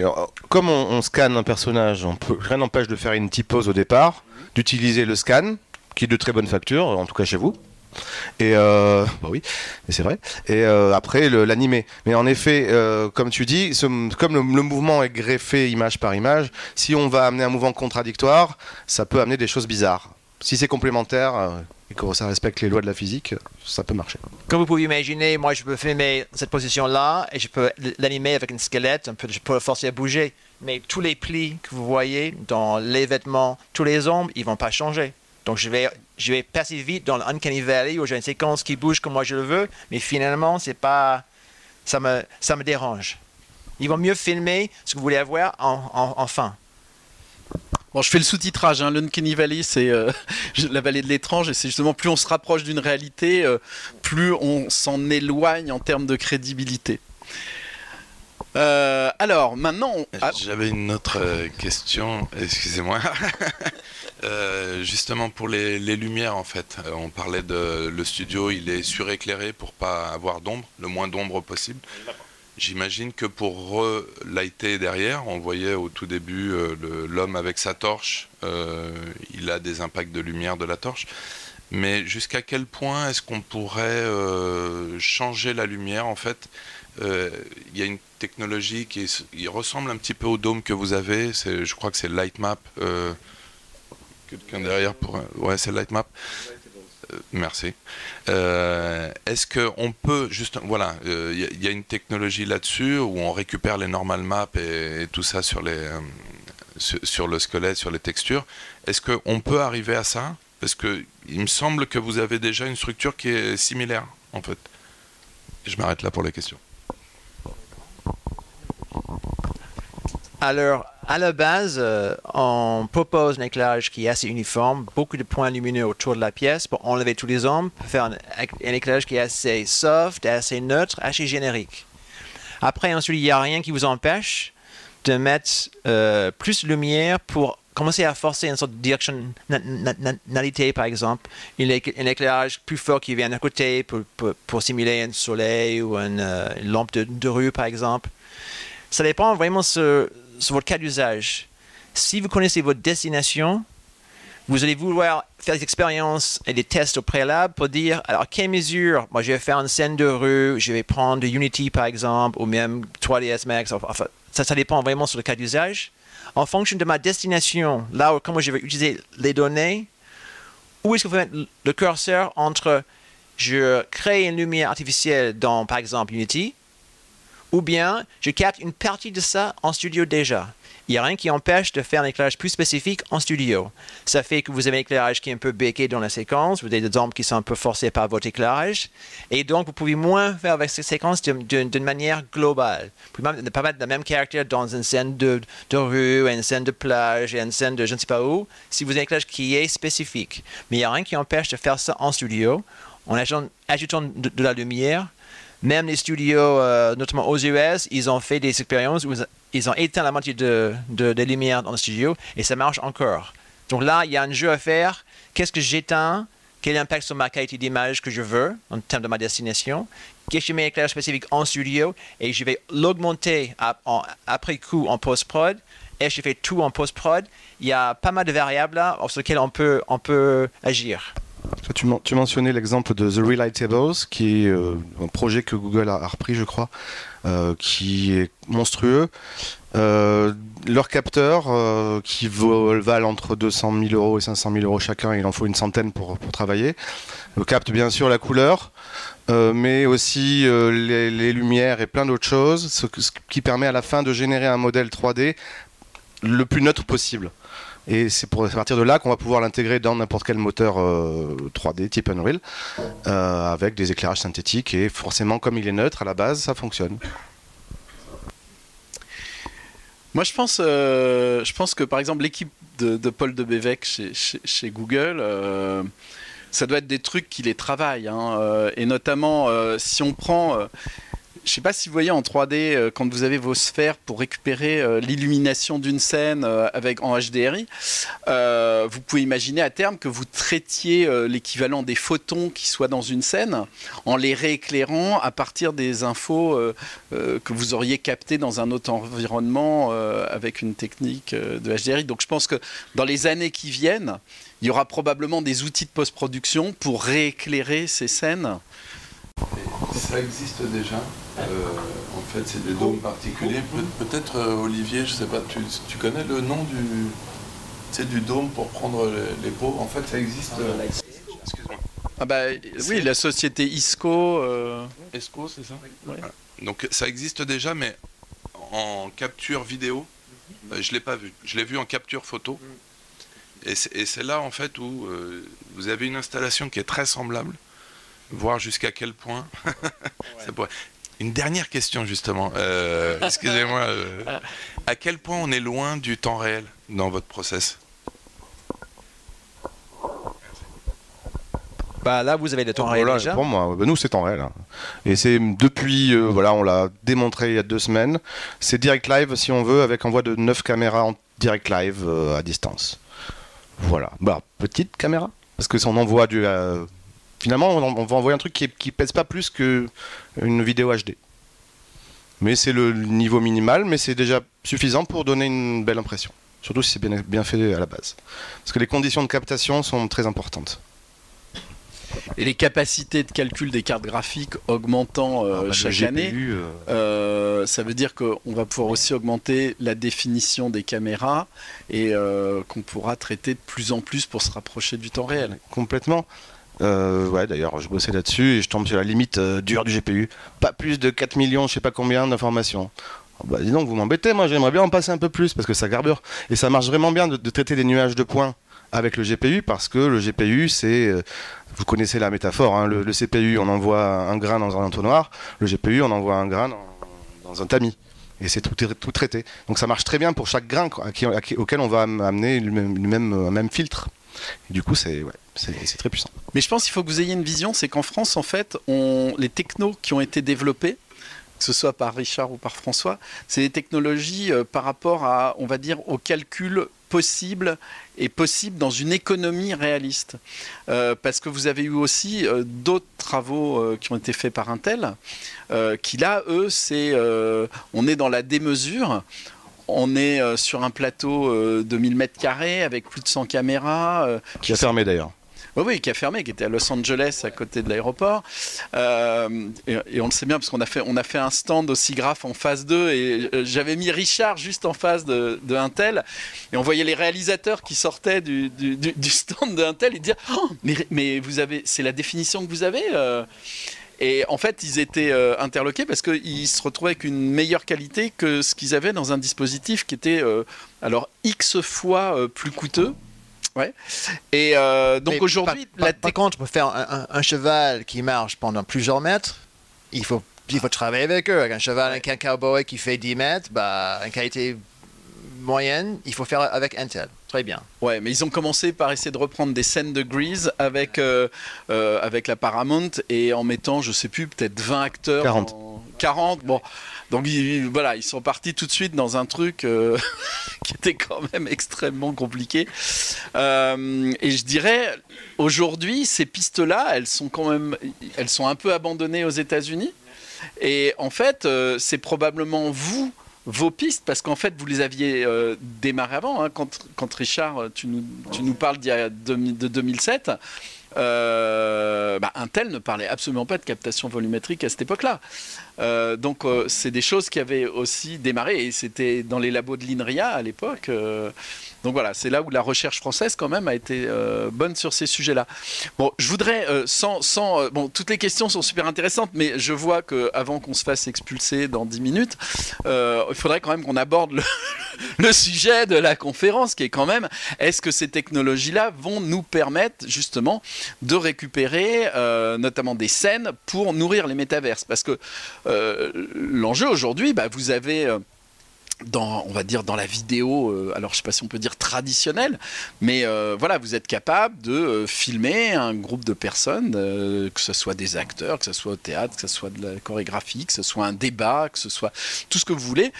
Comme on, scanne un personnage, rien n'empêche de faire une petite pause au départ, d'utiliser le scan, qui est de très bonne facture, en tout cas chez vous. Et euh, bah oui, c'est vrai. Et euh, après l'animer. Mais en effet, euh, comme tu dis, comme le, mouvement est greffé image par image, si on va amener un mouvement contradictoire, ça peut amener des choses bizarres. Si c'est complémentaire et que ça respecte les lois de la physique, ça peut marcher. Comme vous pouvez imaginer, moi je peux filmer cette position-là et je peux l'animer avec une squelette, je peux le forcer à bouger. Mais tous les plis que vous voyez dans les vêtements, tous les ombres, ils vont pas changer. Donc je vais, je vais passer vite dans l'Uncanny Valley où j'ai une séquence qui bouge comme moi je le veux, mais finalement c'est pas, ça me, ça me dérange. Il vaut mieux filmer ce que vous voulez avoir en, en, en fin. Bon, je fais le sous-titrage. Hein. L'Uncanny Valley, c'est euh, la vallée de l'étrange, et c'est justement plus on se rapproche d'une réalité, euh, plus on s'en éloigne en termes de crédibilité. Euh, alors, maintenant... ah, J'avais une autre euh, question, excusez-moi. Euh, justement pour les, lumières en fait, Euh, on parlait de le studio, il est suréclairé pour pas avoir d'ombre, le moins d'ombre possible. J'imagine que pour relighter derrière, on voyait au tout début euh, l'homme avec sa torche, euh, il a des impacts de lumière de la torche. Mais jusqu'à quel point est-ce qu'on pourrait euh, changer la lumière en fait Euh, Il y a une technologie qui ressemble un petit peu au dôme que vous avez. Je crois que c'est Lightmap. Euh, Quelqu'un derrière pour. Ouais, c'est Lightmap. Euh, merci. Euh, est-ce qu'on peut juste, voilà, euh, il y, a- une technologie là-dessus où on récupère les normal maps et, tout ça sur euh, sur, le squelette, sur les textures. Est-ce qu'on peut arriver à ça? Parce que il me semble que vous avez déjà une structure qui est similaire, en fait. Je m'arrête là pour les questions. Alors, à la base, euh, on propose un éclairage qui est assez uniforme, beaucoup de points lumineux autour de la pièce pour enlever tous les ombres, pour faire un, éclairage qui est assez soft, assez neutre, assez générique. Après, ensuite, il n'y a rien qui vous empêche de mettre euh, plus de lumière pour commencer à forcer une sorte de directionnalité, par exemple. Un éc- un éclairage plus fort qui vient d'un côté pour, simuler un soleil ou une, euh, lampe de rue, par exemple. Ça dépend vraiment sur, sur votre cas d'usage. Si vous connaissez votre destination, vous allez vouloir faire des expériences et des tests au préalable pour dire, alors quelle mesure, moi je vais faire une scène de rue, je vais prendre Unity par exemple, ou même 3ds Max, enfin, ça, ça dépend vraiment sur le cas d'usage. En fonction de ma destination, là où comment je vais utiliser les données, où est-ce que vous mettre le curseur entre je crée une lumière artificielle dans par exemple Unity, ou bien je capte une partie de ça en studio déjà. Il n'y a rien qui empêche de faire un éclairage plus spécifique en studio. Ça fait que vous avez un éclairage qui est un peu béqué dans la séquence, vous avez des ombres qui sont un peu forcées par votre éclairage, et donc vous pouvez moins faire avec ces séquences d'une- manière globale. Vous pouvez même ne pas mettre le même caractère dans une scène de, de rue, une scène de plage, une scène de je ne sais pas où, si vous avez un éclairage qui est spécifique. Mais il n'y a rien qui empêche de faire ça en studio, en ajoutant, de la lumière, même les studios, euh, notamment aux US, ils ont fait des expériences où ils- ont éteint la moitié de, de, des lumières dans le studio et ça marche encore. Donc là, il y a un jeu à faire. Qu'est-ce que j'éteins? Quel impact sur ma qualité d'image que je veux en termes de ma destination? Qu'est-ce que je mets éclairage spécifique en studio? Et je vais l'augmenter ap- en- après coup en post-prod et je fais tout en post-prod. Il y a pas mal de variables sur lesquelles on peut, on peut agir. Tu, men- tu mentionnais l'exemple de The Relightables, qui est euh, un projet que Google a, repris, je crois, euh, qui est monstrueux. Euh, leurs capteurs, euh, qui valent entre 200 000 euros et 500 000 euros chacun, il en faut une centaine pour, travailler, euh, captent bien sûr la couleur, euh, mais aussi les, lumières et plein d'autres choses, ce qui permet à la fin de générer un modèle 3D le plus neutre possible. Et c'est à partir de là qu'on va pouvoir l'intégrer dans n'importe quel moteur euh, 3D type Unreal, euh, avec des éclairages synthétiques. Et forcément, comme il est neutre à la base, ça fonctionne. Moi, je pense, euh, je pense que par exemple l'équipe de, Paul de Bévec chez, Google, euh, ça doit être des trucs qui les travaillent, hein, euh, et notamment euh, si on prend, euh, je sais pas si vous voyez en 3D euh, quand vous avez vos sphères pour récupérer euh, l'illumination d'une scène euh, avec en HDRI, vous pouvez imaginer à terme que vous traitiez l'équivalent des photons qui soient dans une scène en les rééclairant à partir des infos que vous auriez captées dans un autre environnement avec une technique de HDRI. Donc je pense que dans les années qui viennent, il y aura probablement des outils de post-production pour rééclairer ces scènes. Ça existe déjà. Euh, en fait, c'est des dômes particuliers. Pe- Peut-être, euh, Olivier, je sais pas, tu, tu connais le nom du, du dôme pour prendre les, les pots En fait, ça existe. euh, Excuse-moi. Ah bah oui, la société ISCO. euh, Esco, c'est ça? Ouais. Voilà. Donc ça existe déjà, mais en capture vidéo, je l'ai pas vu. Je l'ai vu en capture photo. Et c'est et c'est là en fait où euh, vous avez une installation qui est très semblable, voir jusqu'à quel point. ça pourrait- Une dernière question justement. Euh, Excusez-moi. euh, à quel point on est loin du temps réel dans votre process? Bah là, vous avez le temps réel Voilà, déjà. Pour moi, bah, nous c'est temps réel. hein. Et c'est depuis, euh, voilà, on l'a démontré il y a deux semaines. C'est direct live si on veut, avec envoi de 9 caméras en direct live euh, à distance. Voilà. Bah, petite caméra. Parce que si on envoie du. euh, finalement, on, on va envoyer un truc qui, qui pèse pas plus qu'une vidéo HD. Mais c'est le niveau minimal, mais c'est déjà suffisant pour donner une belle impression. Surtout si c'est bien, bien fait à la base. Parce que les conditions de captation sont très importantes. Et les capacités de calcul des cartes graphiques augmentant euh, Ah, bah, chaque GPU, année, euh, euh, ça veut dire qu'on va pouvoir aussi augmenter la définition des caméras et euh, qu'on pourra traiter de plus en plus pour se rapprocher du temps réel. Complètement. Euh, ouais, d'ailleurs, je bossais là-dessus et je tombe sur la limite euh, dure du GPU. Pas plus de 4 millions, je sais pas combien d'informations. Oh, bah, dis donc, vous m'embêtez, moi j'aimerais bien en passer un peu plus parce que ça garbure. Et ça marche vraiment bien de, traiter des nuages de points avec le GPU parce que le GPU, c'est. euh, vous connaissez la métaphore, hein, le, CPU, on envoie un grain dans un entonnoir, le GPU, on envoie un grain dans, un tamis. Et c'est tout, tout traité. Donc ça marche très bien pour chaque grain auquel on va am- amener le même, même, filtre. Du coup, c'est ouais, c'est très puissant. Mais je pense qu'il faut que vous ayez une vision, c'est qu'en France, en fait, on, les technos qui ont été développés, que ce soit par Richard ou par François, c'est des technologies euh, par rapport à, on va dire, au calcul possible et possible dans une économie réaliste. Euh, parce que vous avez eu aussi euh, d'autres travaux qui ont été faits par Intel, qui là, eux, c'est, on est dans la démesure. On est sur un plateau de 1000 mètres carrés avec plus de 100 caméras. Qui a fermé d'ailleurs. Oui, oui, qui a fermé, qui était à Los Angeles, à côté de l'aéroport. Euh, et, on le sait bien, parce qu'on a fait, on a fait un stand aussi graphe en phase 2, et euh, j'avais mis Richard juste en face de, de Intel, et on voyait les réalisateurs qui sortaient du, stand de Intel et dire Oh, mais, vous avez, c'est la définition que vous avez euh. Et en fait, ils étaient interloqués parce qu'ils se retrouvaient avec une meilleure qualité que ce qu'ils avaient dans un dispositif qui était alors X fois plus coûteux. Ouais. Et euh, donc aujourd'hui, par, la par- par contre, pour faire un, un- un cheval qui marche pendant plusieurs mètres, il faut, il faut travailler avec eux. Avec un cheval, avec un cowboy qui fait 10 mètres, bah, une qualité moyenne, il faut faire avec Intel. Très bien. Ouais, mais ils ont commencé par essayer de reprendre des scènes de Grease avec, euh, euh, avec la Paramount et en mettant, je sais plus, peut-être 20 acteurs. 40. en- 40, bon. Donc voilà, ils sont partis tout de suite dans un truc euh, qui était quand même extrêmement compliqué. Euh, et je dirais, aujourd'hui, ces pistes-là, elles sont quand même, elles sont un peu abandonnées aux États-Unis. Et en fait, euh, c'est probablement vous, vos pistes, parce qu'en fait, vous les aviez euh, démarrées avant. hein, quand, quand Richard, tu nous, tu nous parles d'il y a de 2007, euh, bah, Intel ne parlait absolument pas de captation volumétrique à cette époque-là. Euh, donc, euh, c'est des choses qui avaient aussi démarré, et c'était dans les labos de l'INRIA à l'époque. euh, donc voilà, c'est là où la recherche française quand même a été bonne sur ces sujets-là. Bon, je voudrais, sans, sans bon, toutes les questions sont super intéressantes, mais je vois que avant qu'on se fasse expulser dans 10 minutes, il faudrait quand même qu'on aborde le, le sujet de la conférence, qui est quand même, est-ce que ces technologies-là vont nous permettre justement de récupérer notamment des scènes pour nourrir les métaverses? Parce que l'enjeu aujourd'hui, bah, vous avez euh, dans, on va dire dans la vidéo, euh, alors je sais pas si on peut dire traditionnelle, mais euh, voilà, vous êtes capable de euh, filmer un groupe de personnes, euh, que ce soit des acteurs, que ce soit au théâtre, que ce soit de la chorégraphie, que ce soit un débat, que ce soit tout ce que vous voulez.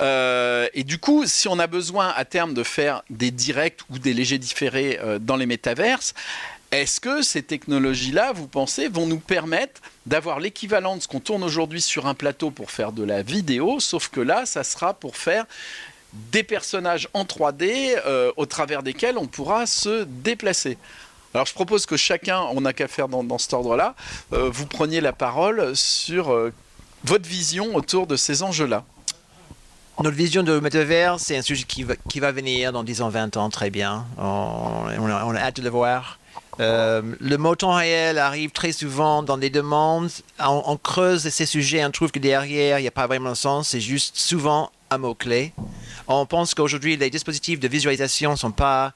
Euh, et du coup, si on a besoin à terme de faire des directs ou des légers différés euh, dans les métaverses, est-ce que ces technologies-là, vous pensez, vont nous permettre d'avoir l'équivalent de ce qu'on tourne aujourd'hui sur un plateau pour faire de la vidéo, sauf que là, ça sera pour faire des personnages en 3D euh, au travers desquels on pourra se déplacer. Alors je propose que chacun, on n'a qu'à faire dans, cet ordre-là, euh, vous preniez la parole sur euh, votre vision autour de ces enjeux-là. Notre vision de métavers, c'est un sujet qui va, venir dans 10 ans, 20 ans, très bien. On, on a hâte de le voir. Euh, le temps réel arrive très souvent dans des demandes. On, creuse ces sujets, on trouve que derrière, il n'y a pas vraiment de sens. C'est juste souvent un mot-clé. On pense qu'aujourd'hui, les dispositifs de visualisation sont pas,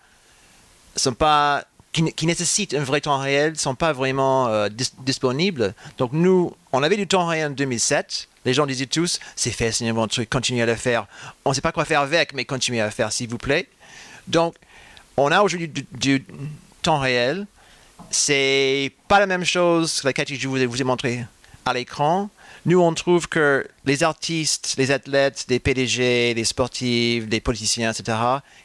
sont pas, qui, nécessitent un vrai temps réel, ne sont pas vraiment euh, dis- disponibles. Donc nous, on avait du temps réel en 2007. Les gens disaient tous, c'est fascinant votre truc, continuez à le faire. On ne sait pas quoi faire avec, mais continuez à le faire, s'il vous plaît. Donc, on a aujourd'hui du temps réel c'est pas la même chose que la qualité que je vous ai, vous ai montré à l'écran. Nous, on trouve que les artistes, les athlètes, les PDG, les sportifs, les politiciens, etc.,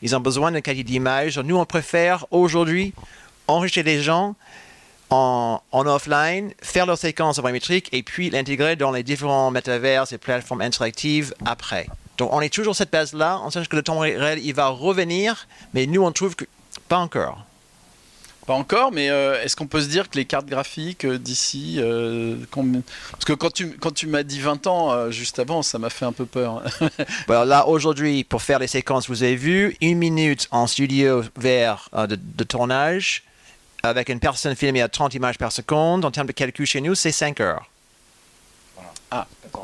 ils ont besoin d'une qualité d'image. Nous, on préfère aujourd'hui enregistrer les gens en, en offline, faire leur séquence volumétrique et puis l'intégrer dans les différents métavers et plateformes interactives après. Donc, on est toujours cette base-là. On sait que le temps réel, il va revenir, mais nous, on trouve que pas encore. Pas encore, mais euh, est-ce qu'on peut se dire que les cartes graphiques euh, d'ici. euh, combien- Parce que quand tu, quand tu m'as dit 20 ans euh, juste avant, ça m'a fait un peu peur. Là, aujourd'hui, pour faire les séquences, vous avez vu, une minute en studio vert euh, de, de tournage, avec une personne filmée à 30 images par seconde. En termes de calcul chez nous, c'est 5 heures.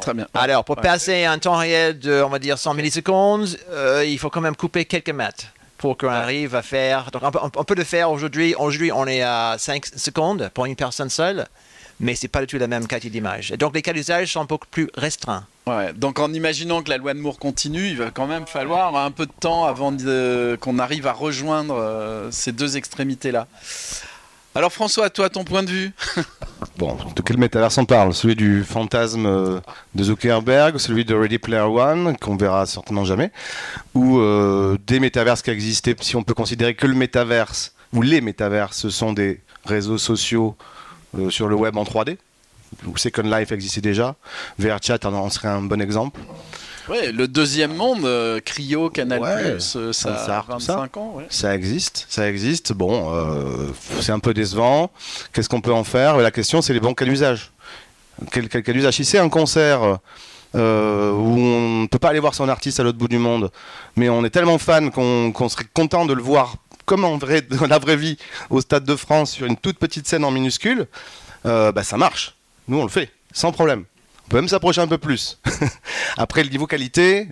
Très bien. Alors, pour Ouais. passer un temps réel de, on va dire, 100 millisecondes, euh, il faut quand même couper quelques mètres pour qu'on arrive à faire. Donc, on peut, on peut le faire aujourd'hui. Aujourd'hui, on est à 5 secondes pour une personne seule, mais c'est pas du tout la même qualité d'image. Et donc, les cas d'usage sont beaucoup plus restreints. Ouais, donc en imaginant que la loi de Moore continue, il va quand même falloir un peu de temps avant qu'on arrive à rejoindre euh, ces deux extrémités-là. Alors François, toi, ton point de vue Bon, de quel métaverse on parle? Celui du fantasme euh, de Zuckerberg, celui de Ready Player One, qu'on verra certainement jamais, ou euh, des métaverses qui existaient, si on peut considérer que le métaverse, ou les métaverses, ce sont des réseaux sociaux euh, sur le web en 3D, où Second Life existait déjà, VRChat en serait un bon exemple. Ouais, le deuxième monde, euh, Cryo, Canal+, Ouais, euh, ça a Pulsar, tout ça. 25 ans. ouais. Ça existe, ça existe. Bon, euh, c'est un peu décevant. Qu'est-ce qu'on peut en faire? La question, c'est les bons cas d'usage. Quel, quel cas d'usage Si c'est un concert euh, où on ne peut pas aller voir son artiste à l'autre bout du monde, mais on est tellement fan qu'on serait content de le voir comme en vrai, dans la vraie vie, au Stade de France, sur une toute petite scène en minuscule, euh, bah, ça marche. Nous, on le fait, sans problème. On peut même s'approcher un peu plus. Après, le niveau qualité,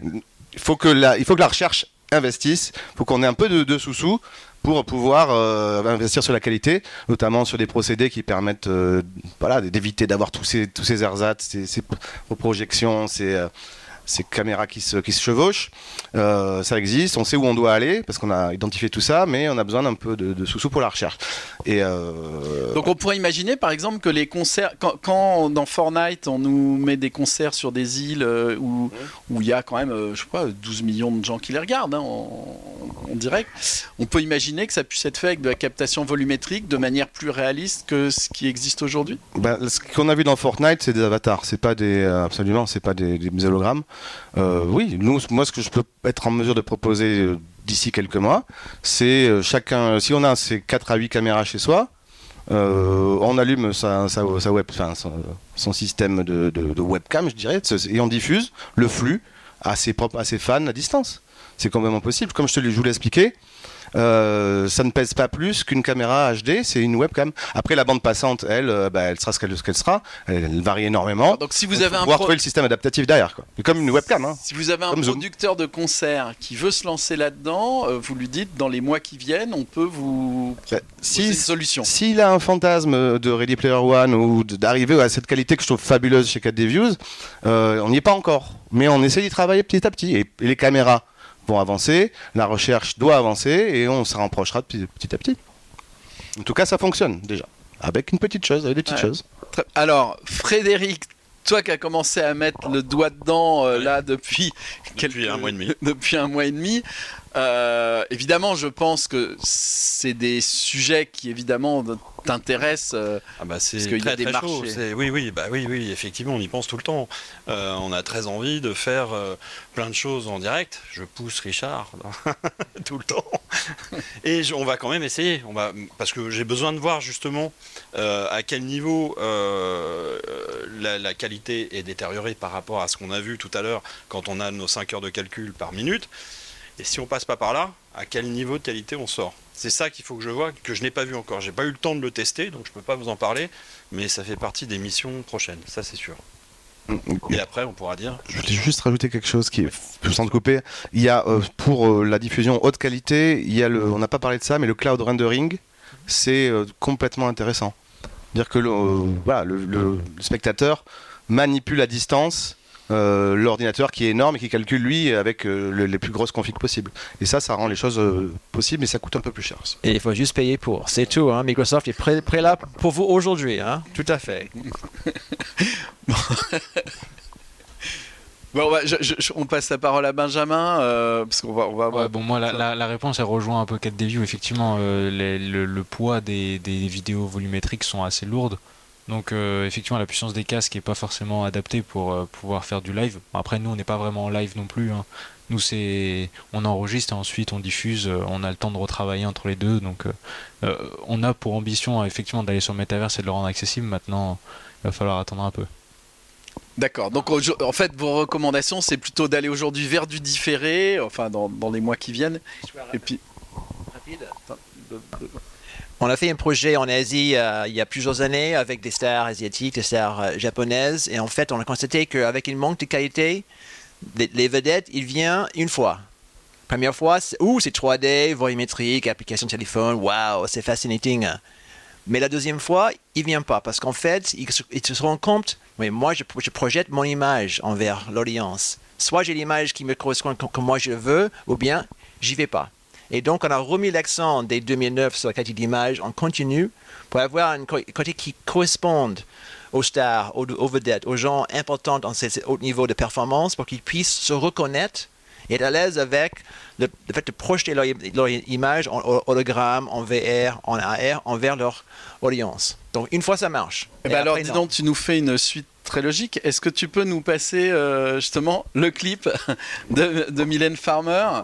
il faut que la, recherche investisse, il faut qu'on ait un peu de, sous-sous pour pouvoir euh, investir sur la qualité, notamment sur des procédés qui permettent euh, d'éviter d'avoir tous ces, tous ces ces, ces projections, ces, euh, ces caméras qui se, qui se chevauchent. Euh, ça existe, on sait où on doit aller parce qu'on a identifié tout ça, mais on a besoin d'un peu de, de sous-sous pour la recherche. Et euh, Donc on pourrait imaginer par exemple que les concerts, quand, quand dans Fortnite on nous met des concerts sur des îles euh, où où il y a quand même, je sais pas, 12 millions de gens qui les regardent hein, en, en direct, on peut imaginer que ça puisse être fait avec de la captation volumétrique de manière plus réaliste que ce qui existe aujourd'hui? Bah, ce qu'on a vu dans Fortnite, c'est des avatars, c'est pas des absolument, c'est pas des, des hologrammes. Euh, oui, nous, moi, ce que je peux être en mesure de proposer euh, d'ici quelques mois, c'est euh, chacun, si on a ces 4 à 8 caméras chez soi, on allume sa, web, son, système de, webcam, je dirais, et on diffuse le flux à ses, propres, à ses fans à distance. C'est complètement possible. Comme je, te, je vous l'ai expliqué, euh, ça ne pèse pas plus qu'une caméra HD, c'est une webcam. Après, la bande passante, elle, euh, bah, elle sera ce qu'elle sera. Elle, elle varie énormément. Donc si vous Donc, avez un pro- trouver le système adaptatif derrière. Quoi. Comme une webcam. Hein. si vous avez un Comme Zoom. producteur de concert qui veut se lancer là-dedans, euh, vous lui dites dans les mois qui viennent, on peut vous Bah, si, une solution. S'il a un fantasme de Ready Player One ou d'arriver à cette qualité que je trouve fabuleuse chez 4D Views, on n'y est pas encore. Mais on essaie d'y travailler petit à petit. Et, et les caméras vont avancer, la recherche doit avancer et on se rapprochera de petit, à petit. En tout cas, ça fonctionne déjà. Avec une petite chose, avec des petites Ouais. choses. Alors, Frédéric, toi qui as commencé à mettre le doigt dedans euh, là depuis, Depuis un mois et demi. depuis un mois et demi, euh, évidemment, je pense que c'est des sujets qui évidemment t'intéressent. euh, Ah bah c'est Parce qu'il y a des très chaud. marchés. C'est- Oui oui bah oui oui effectivement on y pense tout le temps. Euh, on a très envie de faire plein de choses en direct. Je pousse Richard tout le temps. Et je- on va quand même essayer. On va parce que j'ai besoin de voir justement à quel niveau la, la qualité est détériorée par rapport à ce qu'on a vu tout à l'heure quand on a nos 5 heures de calcul par minute. Et si on passe pas par là, à quel niveau de qualité on sort? C'est ça qu'il faut que je vois, que je n'ai pas vu encore. J'ai pas eu le temps de le tester, donc je peux pas vous en parler, mais ça fait partie des missions prochaines, ça c'est sûr. Et après, on pourra dire. Je voulais juste rajouter quelque chose qui est sans te couper. Il y a euh, pour euh, la diffusion haute qualité, il y a le, on n'a pas parlé de ça, mais le cloud rendering, c'est euh, complètement intéressant. Dire que le, voilà, le spectateur manipule à distance euh, l'ordinateur qui est énorme et qui calcule lui avec euh, le- les plus grosses configs possibles. Et ça, ça rend les choses euh, possibles, mais ça coûte un peu plus cher. Et il faut juste payer pour. C'est tout. Hein. Microsoft est prêt, prêt là pour vous aujourd'hui. Hein. Tout à fait. Bon, ouais, je- je- je- on passe la parole à Benjamin, euh, parce qu'on va, on va Ouais, bon, moi, la, la- la réponse, elle rejoint un peu 4DView. Effectivement, euh, les- le, le poids des, des vidéos volumétriques sont assez lourdes. Donc, euh, effectivement, la puissance des casques n'est pas forcément adaptée pour euh, pouvoir faire du live. Après, nous, on n'est pas vraiment en live non plus. hein. Nous, c'est on enregistre et ensuite on diffuse. euh, on a le temps de retravailler entre les deux. Donc, euh, euh, on a pour ambition, euh, effectivement, d'aller sur le Metaverse et de le rendre accessible. Maintenant, il va falloir attendre un peu. D'accord. Donc en fait, vos recommandations, c'est plutôt d'aller aujourd'hui vers du différé, enfin dans, dans les mois qui viennent. Et puis. On a fait un projet en Asie euh, il y a plusieurs années avec des stars asiatiques, des stars euh, japonaises. Et en fait, on a constaté qu'avec une manque de qualité, les, vedettes, ils viennent une fois. Première fois, c'est, ouh, c'est 3D, volumétrique, application de téléphone, waouh, c'est fascinating. Mais la deuxième fois, il ne vient pas parce qu'en fait, il se, il se rend compte, oui, moi, je, je projette mon image envers l'audience. Soit j'ai l'image qui me correspond comme, moi je veux, ou bien j'y vais pas. Et donc, on a remis l'accent dès 2009 sur la qualité d'image en continu pour avoir une co- qualité qui corresponde aux stars, aux, aux vedettes, aux gens importants dans ces, ces hauts niveaux de performance pour qu'ils puissent se reconnaître et être à l'aise avec le, le fait de projeter leur, leur image en ho- hologramme, en VR, en AR, envers leur audience. Donc, une fois, ça marche. Eh Et ben alors, dis donc, tu nous fais une suite très logique. Est-ce que tu peux nous passer euh, justement le clip de, de Mylène Farmer?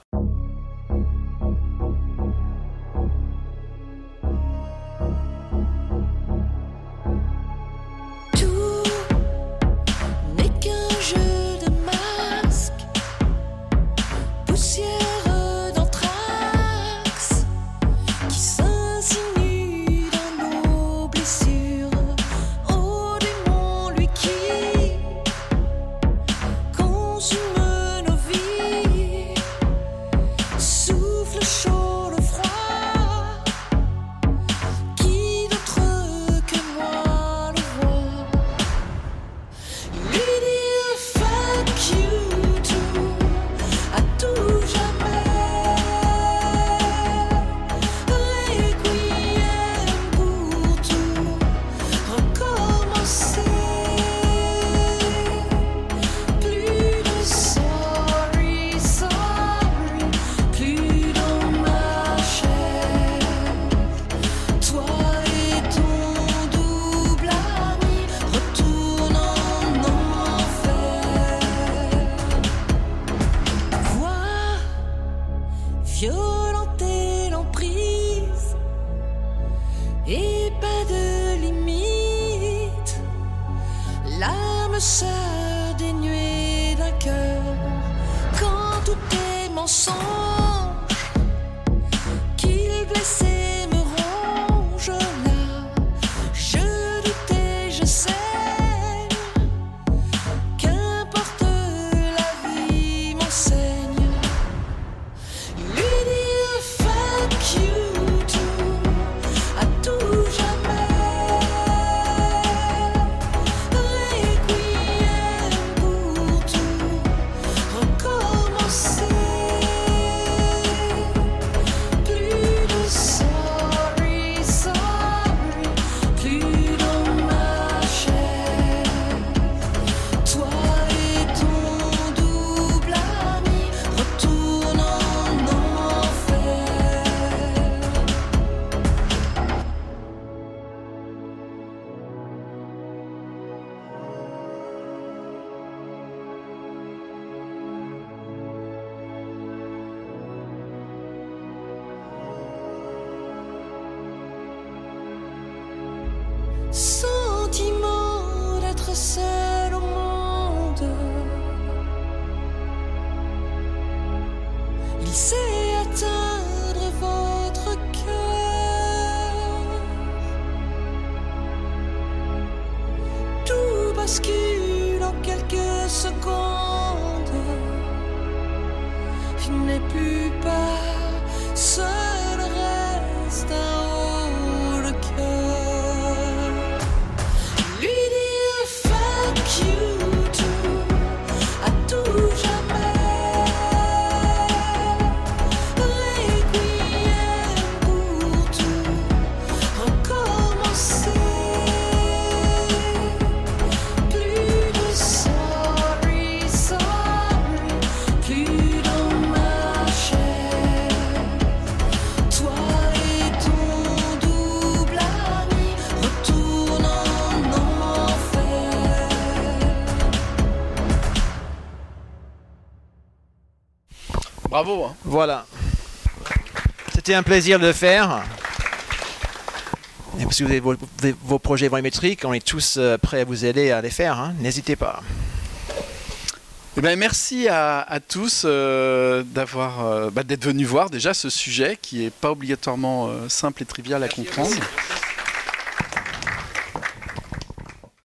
Bravo. hein. Voilà. C'était un plaisir de le faire. Et si vous avez vos, vos projets volumétriques, on est tous euh, prêts à vous aider à les faire. hein. N'hésitez pas. Eh ben, merci à, à tous euh, d'avoir, euh, bah, d'être venus voir déjà ce sujet qui n'est pas obligatoirement euh, simple et trivial à comprendre.